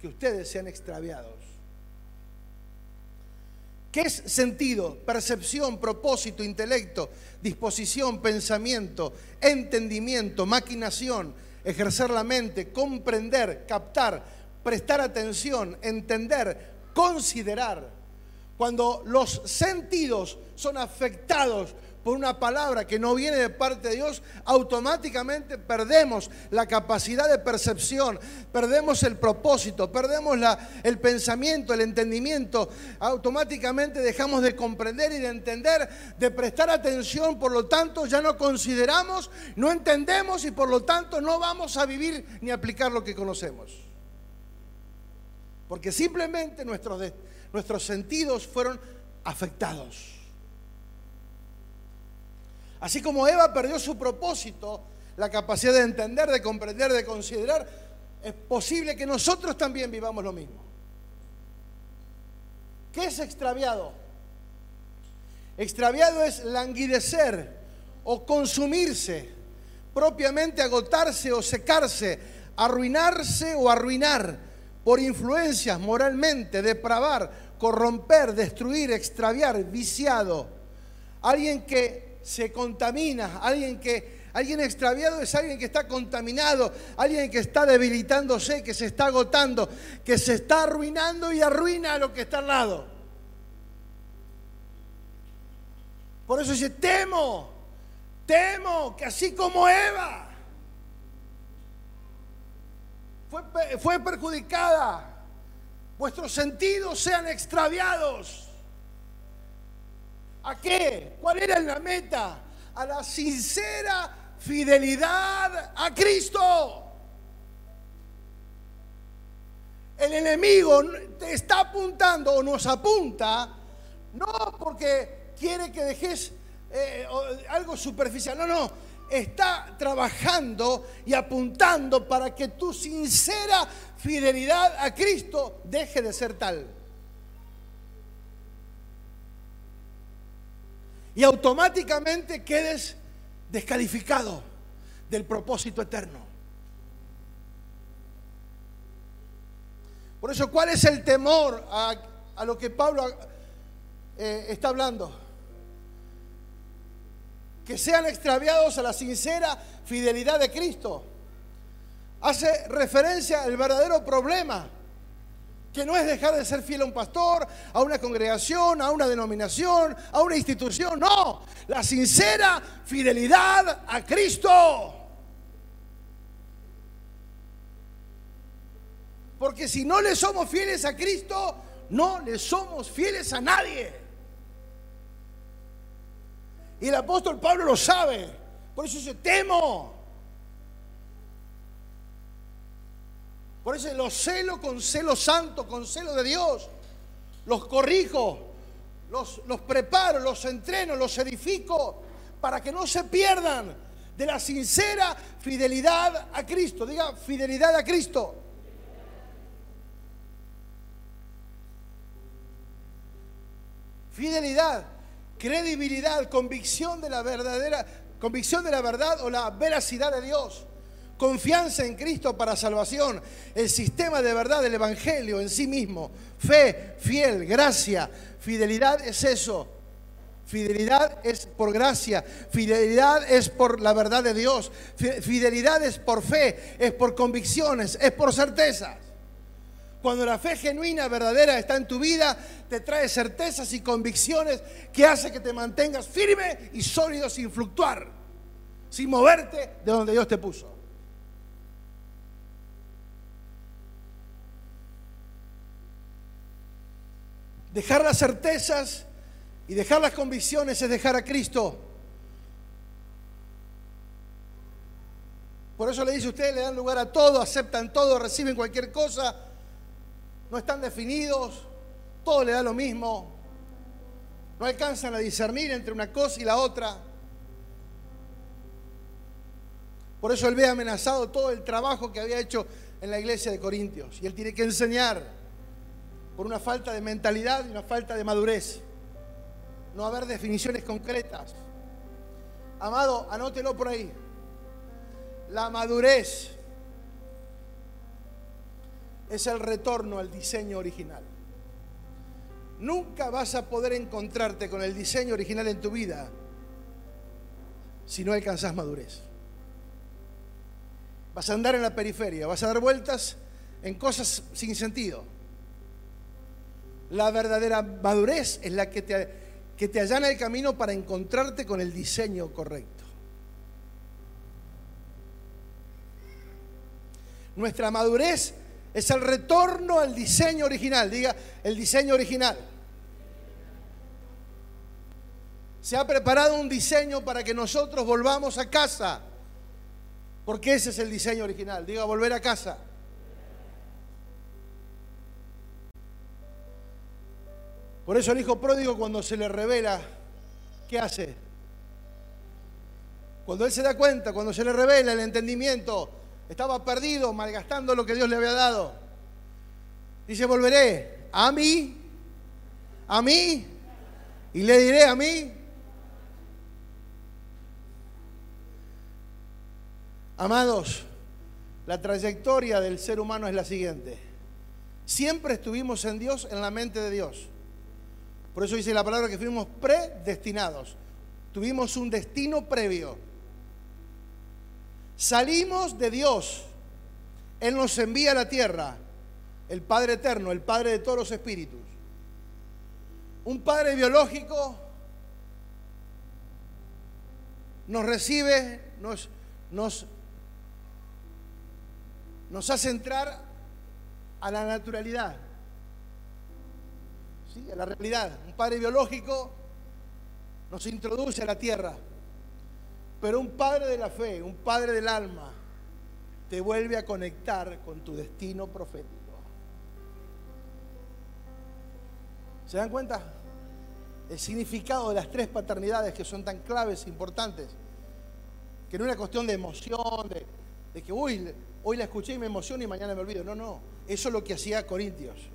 que ustedes sean extraviados. ¿Qué es sentido, percepción, propósito, intelecto, disposición, pensamiento, entendimiento, maquinación, ejercer la mente, comprender, captar, prestar atención, entender, considerar? Cuando los sentidos son afectados por una palabra que no viene de parte de Dios, automáticamente perdemos la capacidad de percepción, perdemos el propósito, perdemos el pensamiento, el entendimiento, automáticamente dejamos de comprender y de entender, de prestar atención, por lo tanto ya no consideramos, no entendemos y por lo tanto no vamos a vivir ni aplicar lo que conocemos. Porque simplemente nuestros, nuestros sentidos fueron afectados. Así como Eva perdió su propósito, la capacidad de entender, de comprender, de considerar, es posible que nosotros también vivamos lo mismo. ¿Qué es extraviado? Extraviado es languidecer o consumirse, propiamente agotarse o secarse, arruinarse o arruinar por influencias moralmente, depravar, corromper, destruir, extraviar, viciado. Alguien que se contamina, alguien que alguien extraviado es alguien que está contaminado, alguien que está debilitándose, que se está agotando, que se está arruinando y arruina a lo que está al lado. Por eso dice, temo, temo que así como Eva fue, fue perjudicada, vuestros sentidos sean extraviados ¿A qué? ¿Cuál era la meta? A la sincera fidelidad a Cristo. El enemigo te está apuntando o nos apunta, no porque quiere que dejes eh, algo superficial, no, no, está trabajando y apuntando para que tu sincera fidelidad a Cristo deje de ser tal. Y automáticamente quedes descalificado del propósito eterno. Por eso, ¿cuál es el temor a, lo que Pablo eh, está hablando? Que sean extraviados a la sincera fidelidad de Cristo. Hace referencia al verdadero problema que no es dejar de ser fiel a un pastor, a una congregación, a una denominación, a una institución, no, la sincera fidelidad a Cristo. Porque si no le somos fieles a Cristo, no le somos fieles a nadie. Y el apóstol Pablo lo sabe. Por eso dice, temo. Por eso los celo con celo santo, con celo de Dios. Los corrijo, los, los preparo, los entreno, los edifico para que no se pierdan de la sincera fidelidad a Cristo. Diga fidelidad a Cristo. Fidelidad, credibilidad, convicción de la verdadera, convicción de la verdad o la veracidad de Dios confianza en Cristo para salvación, el sistema de verdad del Evangelio en sí mismo, fe, fiel, gracia, fidelidad es eso. Fidelidad es por gracia, fidelidad es por la verdad de Dios, fidelidad es por fe, es por convicciones, es por certezas. Cuando la fe genuina, verdadera está en tu vida, te trae certezas y convicciones que hace que te mantengas firme y sólido sin fluctuar, sin moverte de donde Dios te puso. Dejar las certezas y dejar las convicciones es dejar a Cristo. Por eso le dice a ustedes, le dan lugar a todo, aceptan todo, reciben cualquier cosa, no están definidos, todo le da lo mismo, no alcanzan a discernir entre una cosa y la otra. Por eso él ve amenazado todo el trabajo que había hecho en la iglesia de Corintios y él tiene que enseñar por una falta de mentalidad y una falta de madurez. No haber definiciones concretas. Amado, anótelo por ahí. La madurez es el retorno al diseño original. Nunca vas a poder encontrarte con el diseño original en tu vida si no alcanzas madurez. Vas a andar en la periferia, vas a dar vueltas en cosas sin sentido. La verdadera madurez es la que te, que te allana el camino para encontrarte con el diseño correcto. Nuestra madurez es el retorno al diseño original. Diga, el diseño original. Se ha preparado un diseño para que nosotros volvamos a casa. Porque ese es el diseño original. Diga, volver a casa. Por eso el hijo pródigo cuando se le revela, ¿qué hace? Cuando él se da cuenta, cuando se le revela el entendimiento, estaba perdido, malgastando lo que Dios le había dado. Dice, volveré a mí, a mí, y le diré a mí. Amados, la trayectoria del ser humano es la siguiente. Siempre estuvimos en Dios, en la mente de Dios. Por eso dice la palabra que fuimos predestinados. Tuvimos un destino previo. Salimos de Dios. Él nos envía a la tierra. El Padre eterno, el Padre de todos los espíritus. Un Padre biológico nos recibe, nos, nos, nos hace entrar a la naturalidad, a la realidad. Un Padre biológico nos introduce a la tierra. Pero un padre de la fe, un padre del alma, te vuelve a conectar con tu destino profético. ¿Se dan cuenta? El significado de las tres paternidades que son tan claves e importantes. Que no es una cuestión de emoción, de, de que, uy, hoy la escuché y me emociono y mañana me olvido. No, no. Eso es lo que hacía Corintios.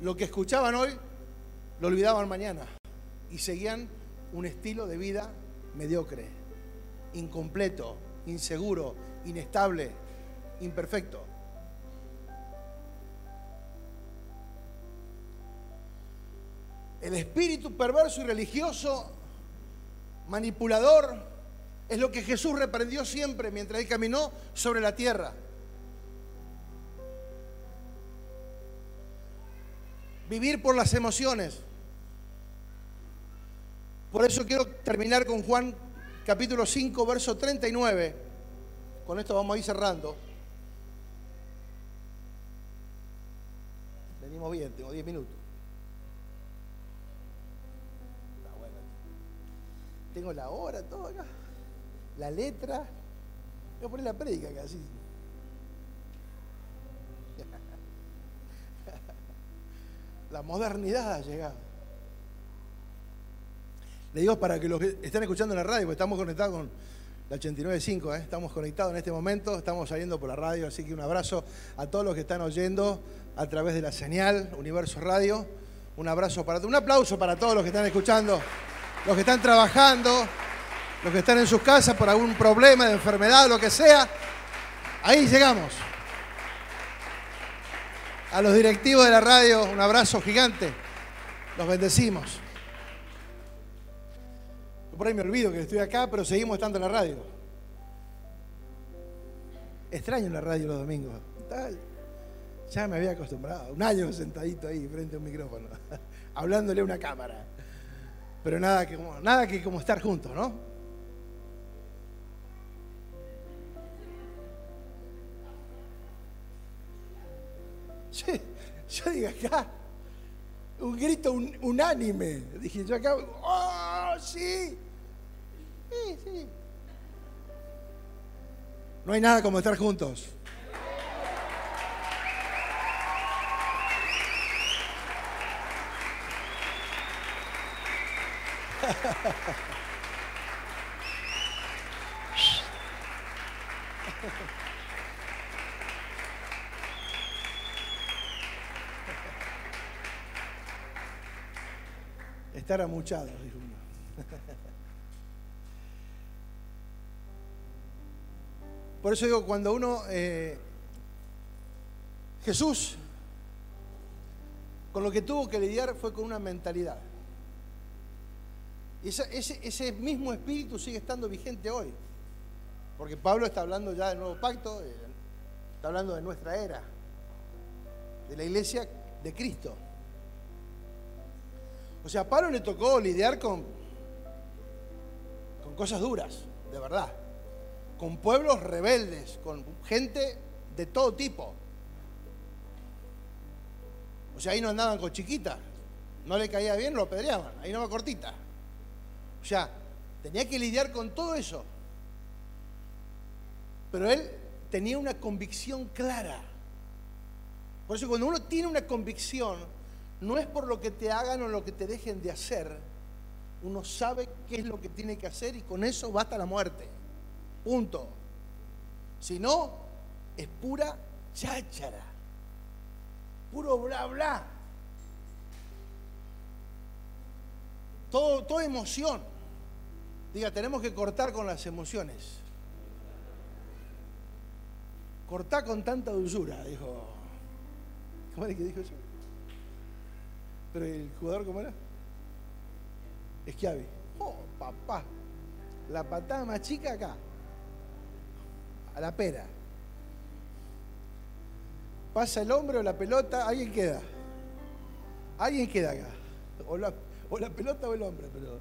Lo que escuchaban hoy, lo olvidaban mañana. Y seguían un estilo de vida mediocre incompleto, inseguro, inestable, imperfecto. El espíritu perverso y religioso, manipulador, es lo que Jesús reprendió siempre mientras él caminó sobre la tierra. Vivir por las emociones. Por eso quiero terminar con Juan capítulo 5, verso 39. Con esto vamos a ir cerrando. Venimos bien, tengo 10 minutos. Tengo la hora, todo acá. La letra. Voy a poner la predica acá, así. La modernidad ha llegado. Le digo para que los que están escuchando en la radio, porque estamos conectados con la 89.5, ¿eh? estamos conectados en este momento, estamos saliendo por la radio, así que un abrazo a todos los que están oyendo a través de la señal Universo Radio. Un abrazo para un aplauso para todos los que están escuchando, los que están trabajando, los que están en sus casas por algún problema de enfermedad, lo que sea. Ahí llegamos. A los directivos de la radio, un abrazo gigante. Los bendecimos. Por ahí me olvido que estoy acá, pero seguimos estando en la radio. Extraño la radio los domingos. Ya me había acostumbrado. Un año sentadito ahí frente a un micrófono, hablándole a una cámara. Pero nada que, nada que como estar juntos, ¿no? Yo, yo digo acá, un grito unánime. Dije yo acá, ¡oh, sí! Sí, sí. No hay nada como estar juntos. Estar amuchado, dijo uno. Por eso digo, cuando uno, eh, Jesús, con lo que tuvo que lidiar fue con una mentalidad. Ese, ese, mismo espíritu sigue estando vigente hoy. Porque Pablo está hablando ya del nuevo pacto, está hablando de nuestra era, de la iglesia de Cristo. O sea, a Pablo le tocó lidiar con, con cosas duras, de verdad. Con pueblos rebeldes, con gente de todo tipo. O sea, ahí no andaban con chiquitas. No le caía bien, lo apedreaban. Ahí no va cortita. O sea, tenía que lidiar con todo eso. Pero él tenía una convicción clara. Por eso cuando uno tiene una convicción, no es por lo que te hagan o lo que te dejen de hacer. Uno sabe qué es lo que tiene que hacer y con eso basta la muerte. Punto. Si no, es pura cháchara. Puro bla bla. Todo, toda emoción. Diga, tenemos que cortar con las emociones. Cortá con tanta dulzura, dijo. ¿Cómo era que dijo eso? Pero el jugador, ¿cómo era? Esquiavi. Oh, papá. La patada más chica acá. A la pera. Pasa el hombre o la pelota, alguien queda. Alguien queda acá. O la, pelota o el hombre, pero.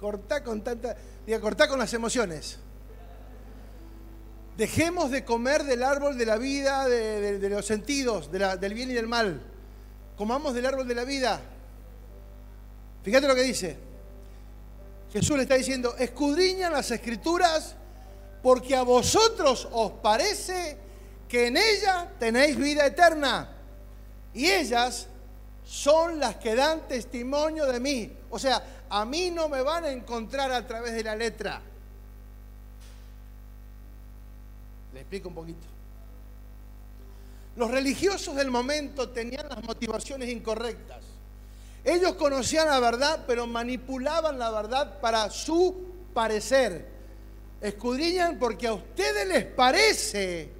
Cortá con tanta. Diga, cortá con las emociones. Dejemos de comer del árbol de la vida, de, los sentidos, del bien y del mal comamos del árbol de la vida. Fíjate lo que dice. Jesús le está diciendo, escudriñan las escrituras porque a vosotros os parece que en ellas tenéis vida eterna. Y ellas son las que dan testimonio de mí. O sea, a mí no me van a encontrar a través de la letra. Le explico un poquito. Los religiosos del momento tenían las motivaciones incorrectas. Ellos conocían la verdad, pero manipulaban la verdad para su parecer. Escudriñan porque a ustedes les parece.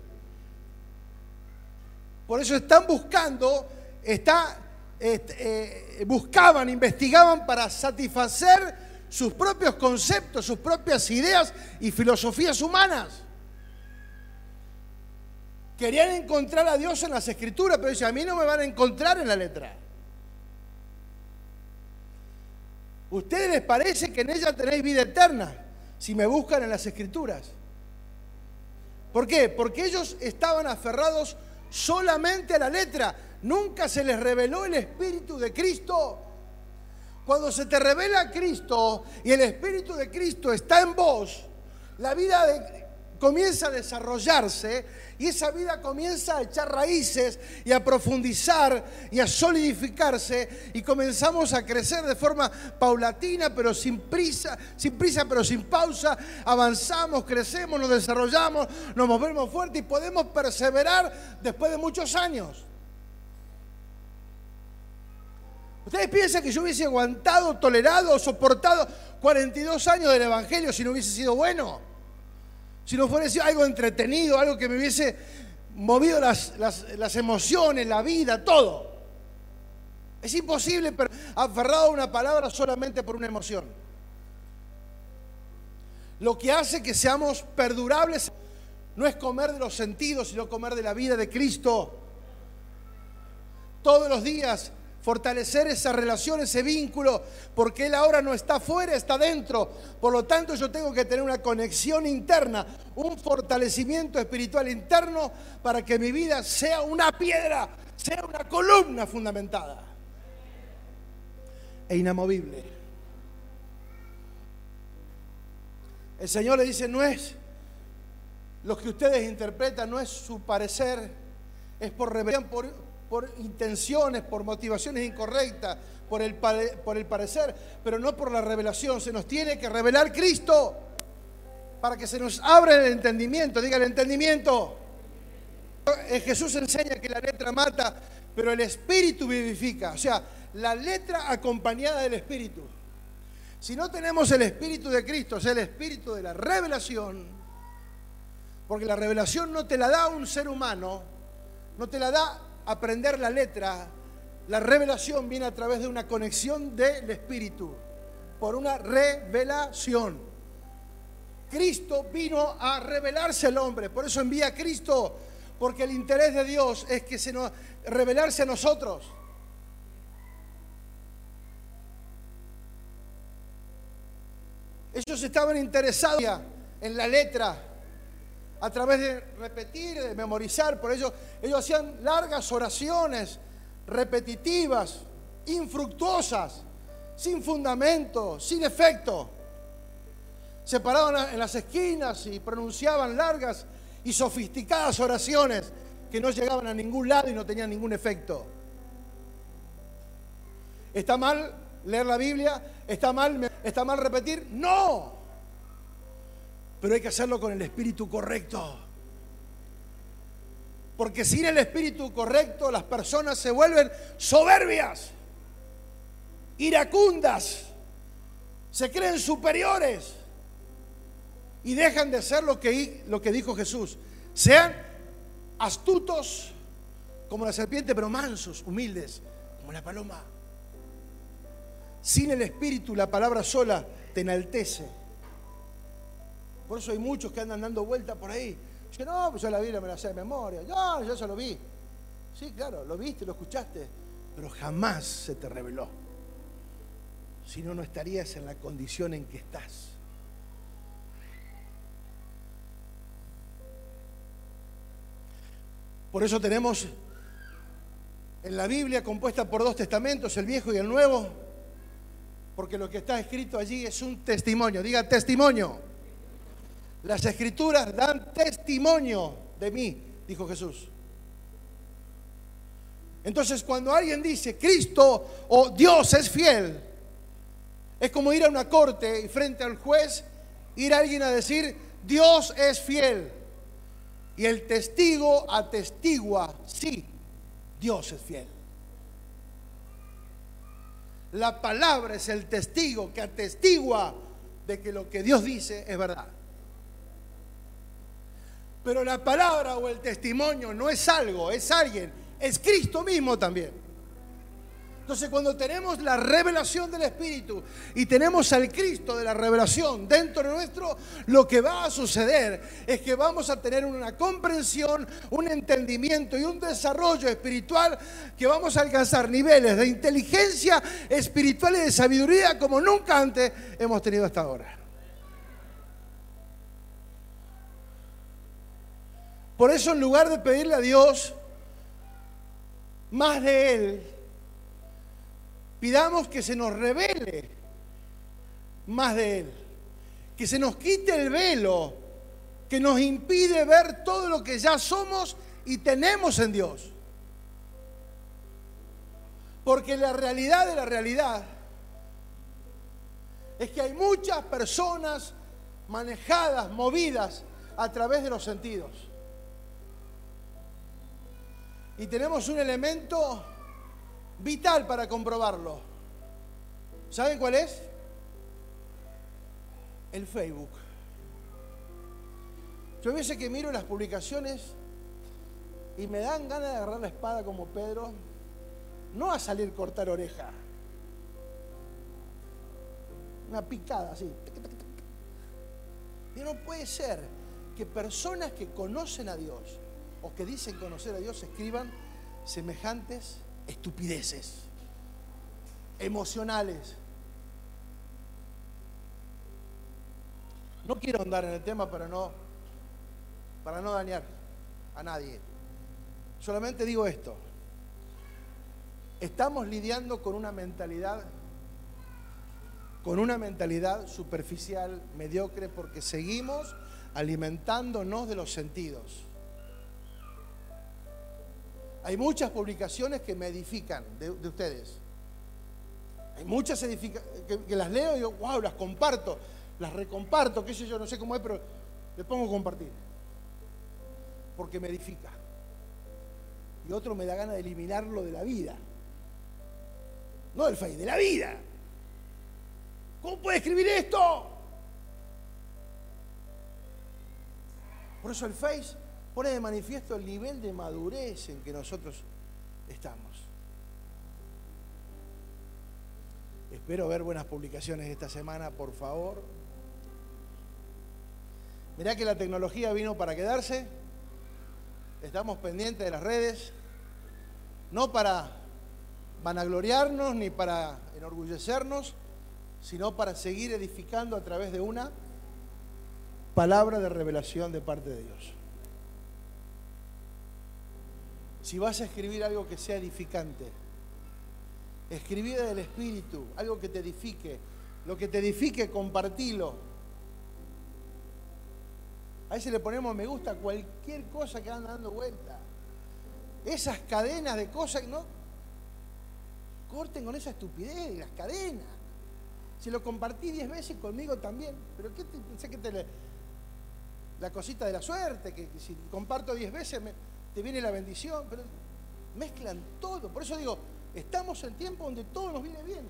Por eso están buscando, está, eh, buscaban, investigaban para satisfacer sus propios conceptos, sus propias ideas y filosofías humanas. Querían encontrar a Dios en las escrituras, pero dice, a mí no me van a encontrar en la letra. ¿Ustedes les parece que en ella tenéis vida eterna si me buscan en las escrituras? ¿Por qué? Porque ellos estaban aferrados solamente a la letra. Nunca se les reveló el Espíritu de Cristo. Cuando se te revela Cristo y el Espíritu de Cristo está en vos, la vida de, comienza a desarrollarse y esa vida comienza a echar raíces y a profundizar y a solidificarse y comenzamos a crecer de forma paulatina pero sin prisa, sin prisa pero sin pausa, avanzamos, crecemos, nos desarrollamos, nos movemos fuerte y podemos perseverar después de muchos años. ¿Ustedes piensan que yo hubiese aguantado, tolerado, soportado 42 años del Evangelio si no hubiese sido bueno? Si no fuera algo entretenido, algo que me hubiese movido las, emociones, la vida, todo. Es imposible aferrado a una palabra solamente por una emoción. Lo que hace que seamos perdurables no es comer de los sentidos, sino comer de la vida de Cristo. Todos los días fortalecer esa relación, ese vínculo, porque Él ahora no está fuera, está dentro. Por lo tanto, yo tengo que tener una conexión interna, un fortalecimiento espiritual interno para que mi vida sea una piedra, sea una columna fundamentada e inamovible. El Señor le dice, no es lo que ustedes interpretan, no es su parecer, es por rebelión, por por intenciones, por motivaciones incorrectas, por el, por el parecer, pero no por la revelación. Se nos tiene que revelar Cristo para que se nos abra el entendimiento. Diga el entendimiento. Eh, Jesús enseña que la letra mata, pero el espíritu vivifica. O sea, la letra acompañada del Espíritu. Si no tenemos el Espíritu de Cristo, es el Espíritu de la revelación, porque la revelación no te la da un ser humano, no te la da aprender la letra, la revelación viene a través de una conexión del Espíritu, por una revelación. Cristo vino a revelarse al hombre, por eso envía a Cristo, porque el interés de Dios es que se nos revelarse a nosotros. Ellos estaban interesados en la letra, a través de repetir, de memorizar, por ello ellos hacían largas oraciones repetitivas, infructuosas, sin fundamento, sin efecto. Se paraban en las esquinas y pronunciaban largas y sofisticadas oraciones que no llegaban a ningún lado y no tenían ningún efecto. ¿Está mal leer la Biblia? ¿Está mal, está mal repetir? No. Pero hay que hacerlo con el espíritu correcto. Porque sin el espíritu correcto las personas se vuelven soberbias, iracundas, se creen superiores y dejan de ser lo que, lo que dijo Jesús. Sean astutos como la serpiente, pero mansos, humildes, como la paloma. Sin el espíritu la palabra sola te enaltece. Por eso hay muchos que andan dando vuelta por ahí Dice, no, pues yo la Biblia me la sé de memoria. No, yo ya lo vi. Sí, claro, lo viste, lo escuchaste, pero jamás se te reveló. Si no, no estarías en la condición en que estás. Por eso tenemos en la Biblia compuesta por dos testamentos, el viejo y el nuevo, porque lo que está escrito allí es un testimonio. Diga testimonio. Las escrituras dan testimonio de mí, dijo Jesús. Entonces cuando alguien dice Cristo o Dios es fiel, es como ir a una corte y frente al juez, ir a alguien a decir Dios es fiel. Y el testigo atestigua, sí, Dios es fiel. La palabra es el testigo que atestigua de que lo que Dios dice es verdad. Pero la palabra o el testimonio no es algo, es alguien, es Cristo mismo también. Entonces cuando tenemos la revelación del Espíritu y tenemos al Cristo de la revelación dentro de nuestro, lo que va a suceder es que vamos a tener una comprensión, un entendimiento y un desarrollo espiritual que vamos a alcanzar niveles de inteligencia espiritual y de sabiduría como nunca antes hemos tenido hasta ahora. Por eso en lugar de pedirle a Dios más de Él, pidamos que se nos revele más de Él, que se nos quite el velo que nos impide ver todo lo que ya somos y tenemos en Dios. Porque la realidad de la realidad es que hay muchas personas manejadas, movidas a través de los sentidos. Y tenemos un elemento vital para comprobarlo. ¿Saben cuál es? El Facebook. Yo a veces que miro las publicaciones y me dan ganas de agarrar la espada como Pedro, no a salir cortar oreja, una picada así. Y no puede ser que personas que conocen a Dios, o que dicen conocer a Dios escriban semejantes estupideces emocionales. No quiero andar en el tema para no para no dañar a nadie. Solamente digo esto. Estamos lidiando con una mentalidad con una mentalidad superficial, mediocre porque seguimos alimentándonos de los sentidos. Hay muchas publicaciones que me edifican de, ustedes. Hay muchas que, las leo y digo, wow, las comparto, las recomparto, qué sé yo, no sé cómo es, pero le pongo a compartir. Porque me edifica. Y otro me da ganas de eliminarlo de la vida. no del Face, de la vida. ¿Cómo puede escribir esto? Por eso el Face pone de manifiesto el nivel de madurez en que nosotros estamos. Espero ver buenas publicaciones esta semana, por favor. Mirá que la tecnología vino para quedarse. Estamos pendientes de las redes, no para vanagloriarnos ni para enorgullecernos, sino para seguir edificando a través de una palabra de revelación de parte de Dios. Si vas a escribir algo que sea edificante, escribí del Espíritu, algo que te edifique. Lo que te edifique, compartilo. A veces le ponemos me gusta cualquier cosa que anda dando vuelta. Esas cadenas de cosas, ¿no? Corten con esa estupidez, las cadenas. Si lo compartí diez veces conmigo también. Pero ¿qué te pensé que te la cosita de la suerte? Que, si comparto diez veces te viene la bendición. Pero mezclan todo. Por eso digo, estamos en tiempo donde todo nos viene bien.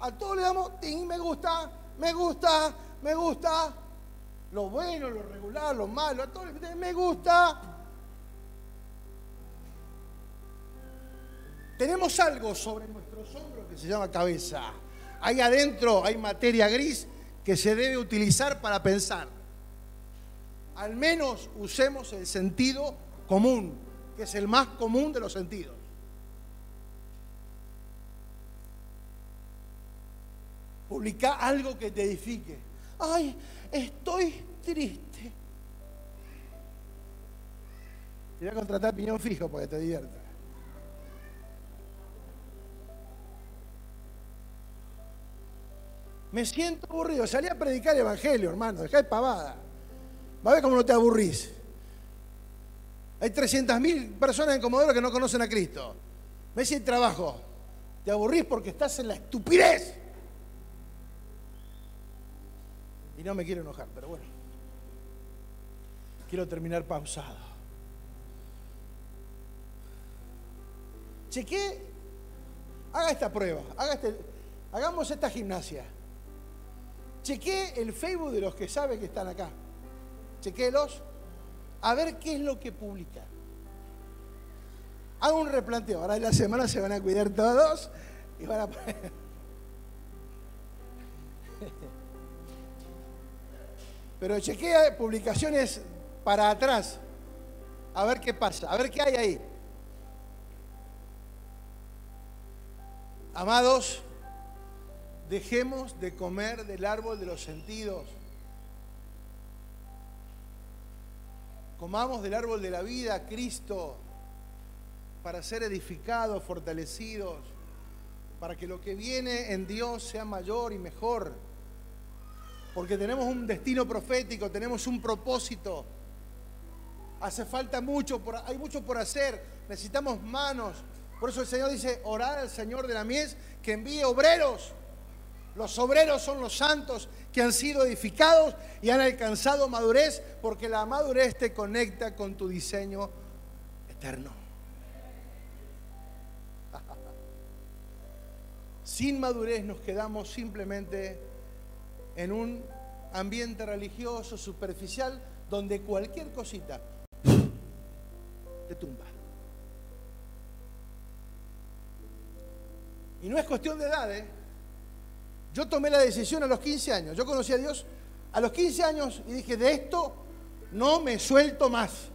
A todos le damos, me gusta, me gusta, me gusta. Lo bueno, lo regular, lo malo, a todos les me gusta. Tenemos algo sobre nuestros hombros que se llama cabeza. Ahí adentro hay materia gris que se debe utilizar para pensar. Al menos usemos el sentido común, que es el más común de los sentidos. Publica algo que te edifique. Ay, estoy triste. Te voy a contratar piñón fijo para que te divierta. Me siento aburrido. Salí a predicar el evangelio, hermano. Dejá de pavada. Va a ver cómo no te aburrís. Hay 300.000 personas en Comodoro que no conocen a Cristo. Dice el trabajo. Te aburrís porque estás en la estupidez. Y no me quiero enojar, pero bueno. Quiero terminar pausado. Cheque, haga esta prueba, haga este, hagamos esta gimnasia. Cheque el Facebook de los que saben que están acá. Chequelos a ver qué es lo que publican. Haga un replanteo. Ahora en la semana se van a cuidar todos y van a Pero chequea publicaciones para atrás. A ver qué pasa, a ver qué hay ahí. Amados, dejemos de comer del árbol de los sentidos. Comamos del árbol de la vida, Cristo, para ser edificados, fortalecidos, para que lo que viene en Dios sea mayor y mejor porque tenemos un destino profético, tenemos un propósito. Hace falta mucho, hay mucho por hacer, necesitamos manos. Por eso el Señor dice, orar al Señor de la mies que envíe obreros. Los obreros son los santos que han sido edificados y han alcanzado madurez, porque la madurez te conecta con tu diseño eterno. Sin madurez nos quedamos simplemente en un ambiente religioso, superficial, donde cualquier cosita te tumba. Y no es cuestión de edad, ¿eh? Yo tomé la decisión a los 15 años. Yo conocí a Dios a los 15 años y dije, de esto no me suelto más.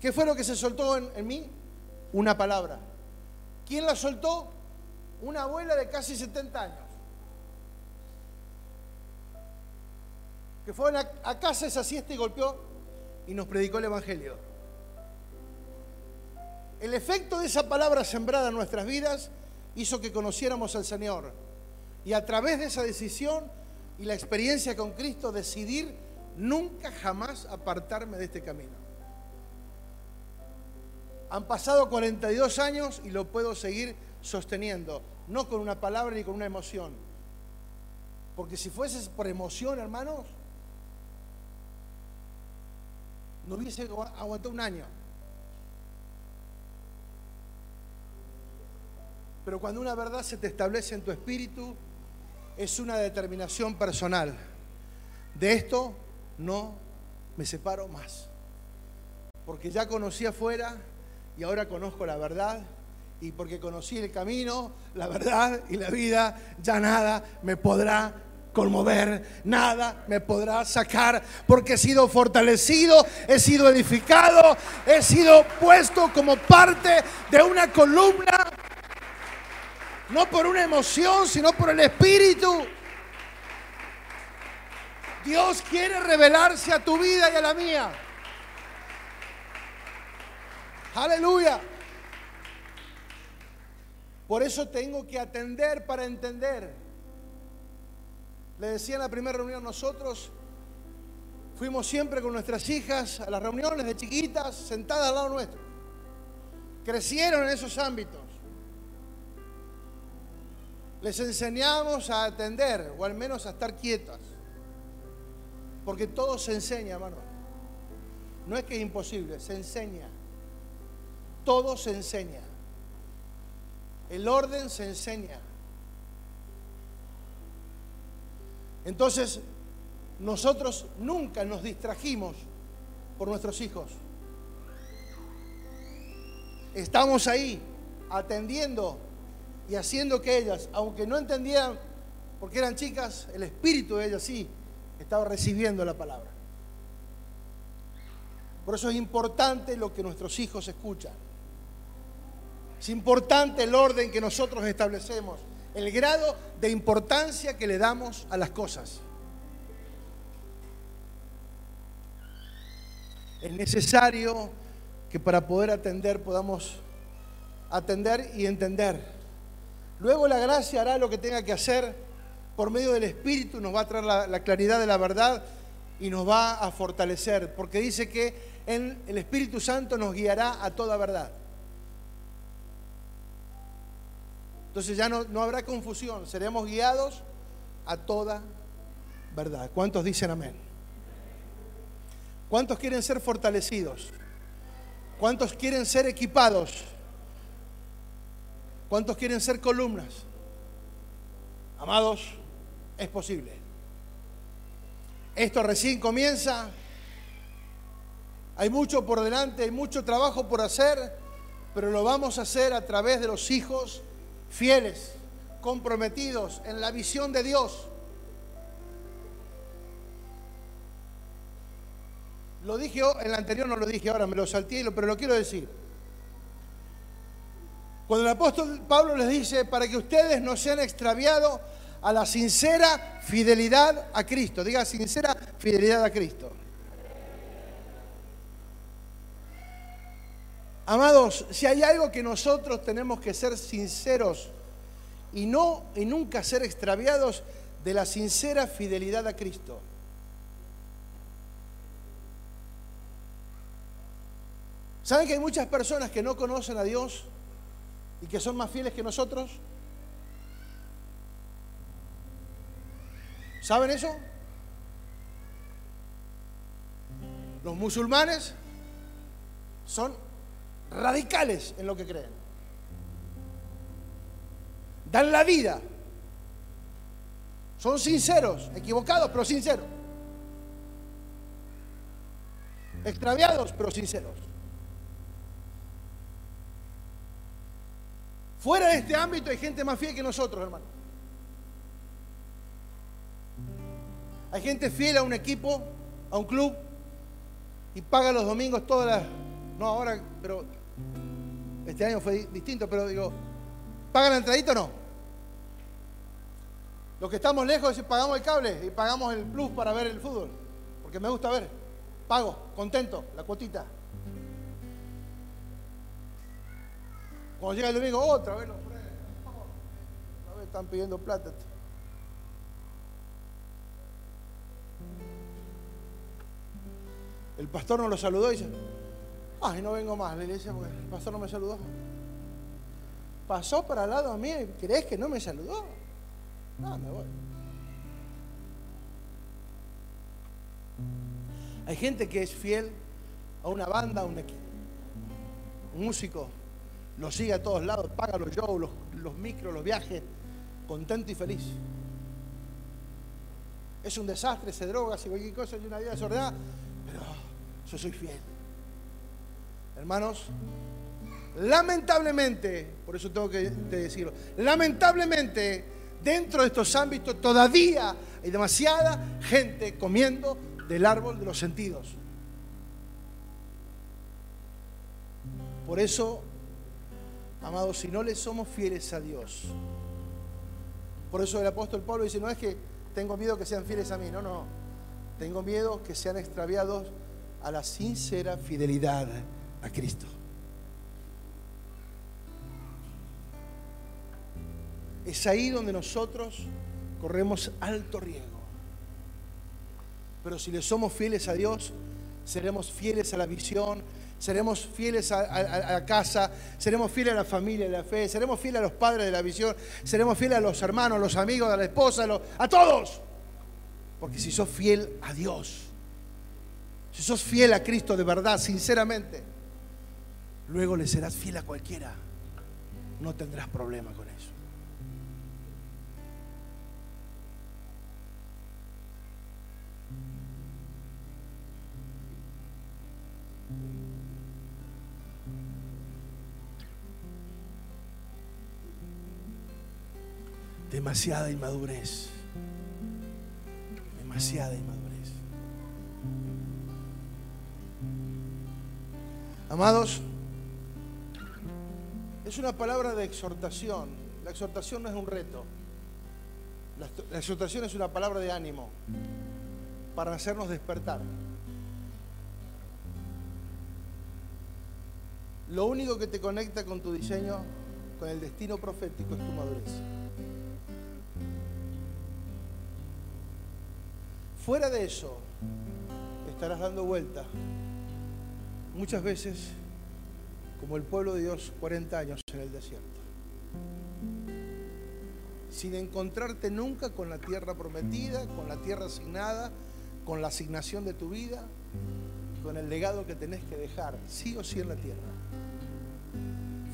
¿Qué fue lo que se soltó en, mí? Una palabra. ¿Quién la soltó? Una abuela de casi 70 años. que fue a, casa esa siesta y golpeó y nos predicó el Evangelio. El efecto de esa palabra sembrada en nuestras vidas hizo que conociéramos al Señor. Y a través de esa decisión y la experiencia con Cristo, decidir nunca jamás apartarme de este camino. Han pasado 42 años y lo puedo seguir sosteniendo, no con una palabra ni con una emoción. Porque si fuese por emoción, hermanos, no hubiese aguantado un año. Pero cuando una verdad se te establece en tu espíritu, es una determinación personal. De esto no me separo más. Porque ya conocí afuera y ahora conozco la verdad. Y porque conocí el camino, la verdad y la vida, ya nada me podrá conmover, nada me podrá sacar, porque he sido fortalecido, he sido edificado, he sido puesto como parte de una columna, no por una emoción, sino por el Espíritu. Dios quiere revelarse a tu vida y a la mía. Aleluya. Por eso tengo que atender para entender. Le decía en la primera reunión, nosotros fuimos siempre con nuestras hijas a las reuniones de chiquitas, sentadas al lado nuestro. Crecieron en esos ámbitos. Les enseñamos a atender, o al menos a estar quietas. Porque todo se enseña, hermano. No es que es imposible, se enseña. Todo se enseña. El orden se enseña. Entonces, nosotros nunca nos distrajimos por nuestros hijos. Estamos ahí atendiendo y haciendo que ellas, aunque no entendían porque eran chicas, el espíritu de ellas sí estaba recibiendo la palabra. Por eso es importante lo que nuestros hijos escuchan. Es importante el orden que nosotros establecemos el grado de importancia que le damos a las cosas. Es necesario que para poder atender podamos atender y entender. Luego la gracia hará lo que tenga que hacer por medio del Espíritu, nos va a traer la, claridad de la verdad y nos va a fortalecer, porque dice que el Espíritu Santo nos guiará a toda verdad. Entonces ya no, habrá confusión, seremos guiados a toda verdad. ¿Cuántos dicen amén? ¿Cuántos quieren ser fortalecidos? ¿Cuántos quieren ser equipados? ¿Cuántos quieren ser columnas? Amados, es posible. Esto recién comienza. Hay mucho por delante, hay mucho trabajo por hacer, pero lo vamos a hacer a través de los hijos fieles, comprometidos en la visión de Dios. Lo dije en la anterior, no lo dije ahora, me lo salté, pero lo quiero decir. Cuando el apóstol Pablo les dice, para que ustedes no sean extraviados a la sincera fidelidad a Cristo, diga sincera fidelidad a Cristo. Amados, si hay algo que nosotros tenemos que ser sinceros y no y nunca ser extraviados de la sincera fidelidad a Cristo. ¿Saben que hay muchas personas que no conocen a Dios y que son más fieles que nosotros? ¿Saben eso? Los musulmanes son radicales en lo que creen. Dan la vida. Son sinceros, equivocados, pero sinceros. Extraviados, pero sinceros. Fuera de este ámbito hay gente más fiel que nosotros, hermano. Hay gente fiel a un equipo, a un club, y paga los domingos todas las... No, ahora, pero este año fue distinto, pero digo, ¿pagan la entradita o no? Los que estamos lejos pagamos el cable y pagamos el plus para ver el fútbol, porque me gusta ver. Pago, contento, la cuotita. Cuando llega el domingo, otra vez los Otra vez están pidiendo plata. El pastor nos lo saludó y dice, Ay, no vengo más, le dice, porque el pastor no me saludó. Pasó para al lado a mí, ¿crees que no me saludó? No, me voy. Hay gente que es fiel a una banda, a un equipo, un músico, lo sigue a todos lados, paga los shows, los, los micros, los viajes, contento y feliz. Es un desastre, se droga, hace cualquier cosa, y una vida desordenada, pero yo soy fiel. Hermanos, lamentablemente, por eso tengo que decirlo, lamentablemente dentro de estos ámbitos todavía hay demasiada gente comiendo del árbol de los sentidos. Por eso, amados, si no le somos fieles a Dios, por eso el apóstol Pablo dice, no es que tengo miedo que sean fieles a mí, no, no, tengo miedo que sean extraviados a la sincera fidelidad a Cristo. Es ahí donde nosotros corremos alto riesgo. Pero si le somos fieles a Dios, seremos fieles a la visión, seremos fieles a, la casa, seremos fieles a la familia de la fe, seremos fieles a los padres de la visión, seremos fieles a los hermanos, a los amigos, a la esposa, a, a todos. Porque si sos fiel a Dios, si sos fiel a Cristo de verdad, sinceramente, luego le serás fiel a cualquiera. No tendrás problema con demasiada inmadurez. Demasiada inmadurez. Amados, es una palabra de exhortación. La exhortación no es un reto. La, exhortación es una palabra de ánimo para hacernos despertar. Lo único que te conecta con tu diseño, con el destino profético, es tu madurez. Fuera de eso, estarás dando vuelta muchas veces como el pueblo de Dios 40 años en el desierto, sin encontrarte nunca con la tierra prometida, con la tierra asignada, con la asignación de tu vida, con el legado que tenés que dejar, sí o sí en la tierra.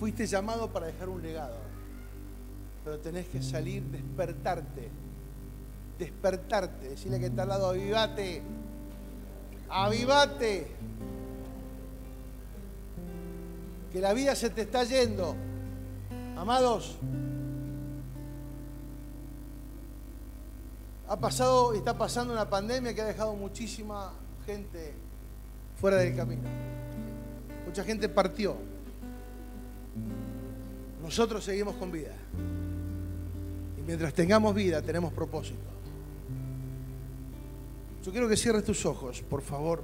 Fuiste llamado para dejar un legado, pero tenés que salir, despertarte despertarte, decirle que está al lado, avivate, avivate, que la vida se te está yendo. Amados, ha pasado y está pasando una pandemia que ha dejado muchísima gente fuera del camino. Mucha gente partió. Nosotros seguimos con vida. Y mientras tengamos vida, tenemos propósito. Yo quiero que cierres tus ojos, por favor.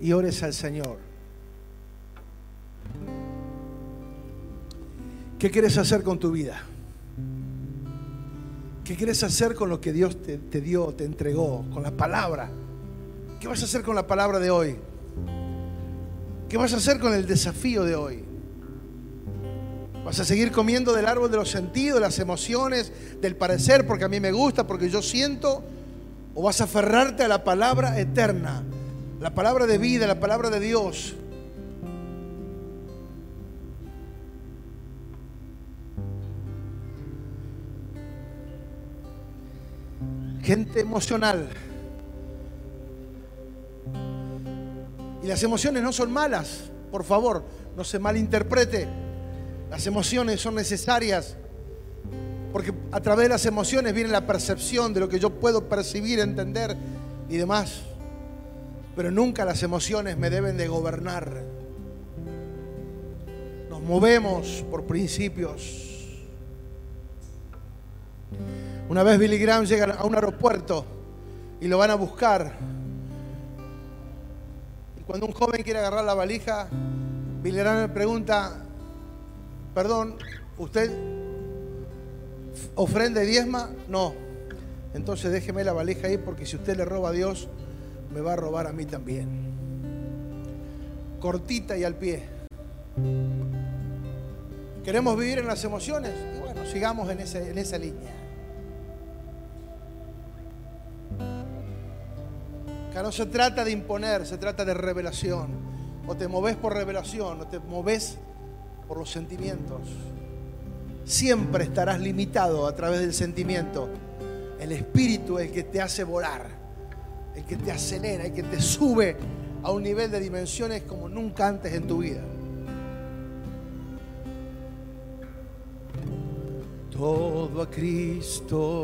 Y ores al Señor. ¿Qué quieres hacer con tu vida? ¿Qué quieres hacer con lo que Dios te, te, dio, te entregó, con la palabra? ¿Qué vas a hacer con la palabra de hoy? ¿Qué vas a hacer con el desafío de hoy? Vas a seguir comiendo del árbol de los sentidos, las emociones, del parecer, porque a mí me gusta, porque yo siento. O vas a aferrarte a la palabra eterna, la palabra de vida, la palabra de Dios. Gente emocional. Y las emociones no son malas, por favor, no se malinterprete. Las emociones son necesarias porque a través de las emociones viene la percepción de lo que yo puedo percibir, entender y demás. Pero nunca las emociones me deben de gobernar. Nos movemos por principios. Una vez Billy Graham llega a un aeropuerto y lo van a buscar. Y cuando un joven quiere agarrar la valija, Billy Graham le pregunta, Perdón, ¿usted ofrenda y diezma? No. Entonces déjeme la valija ahí porque si usted le roba a Dios, me va a robar a mí también. Cortita y al pie. ¿Queremos vivir en las emociones? Y bueno, sigamos en, en esa línea. Acá no se trata de imponer, se trata de revelación. O te moves por revelación, o te moves por los sentimientos. Siempre estarás limitado a través del sentimiento. El espíritu es el que te hace volar, el que te acelera, el que te sube a un nivel de dimensiones como nunca antes en tu vida. Todo a Cristo.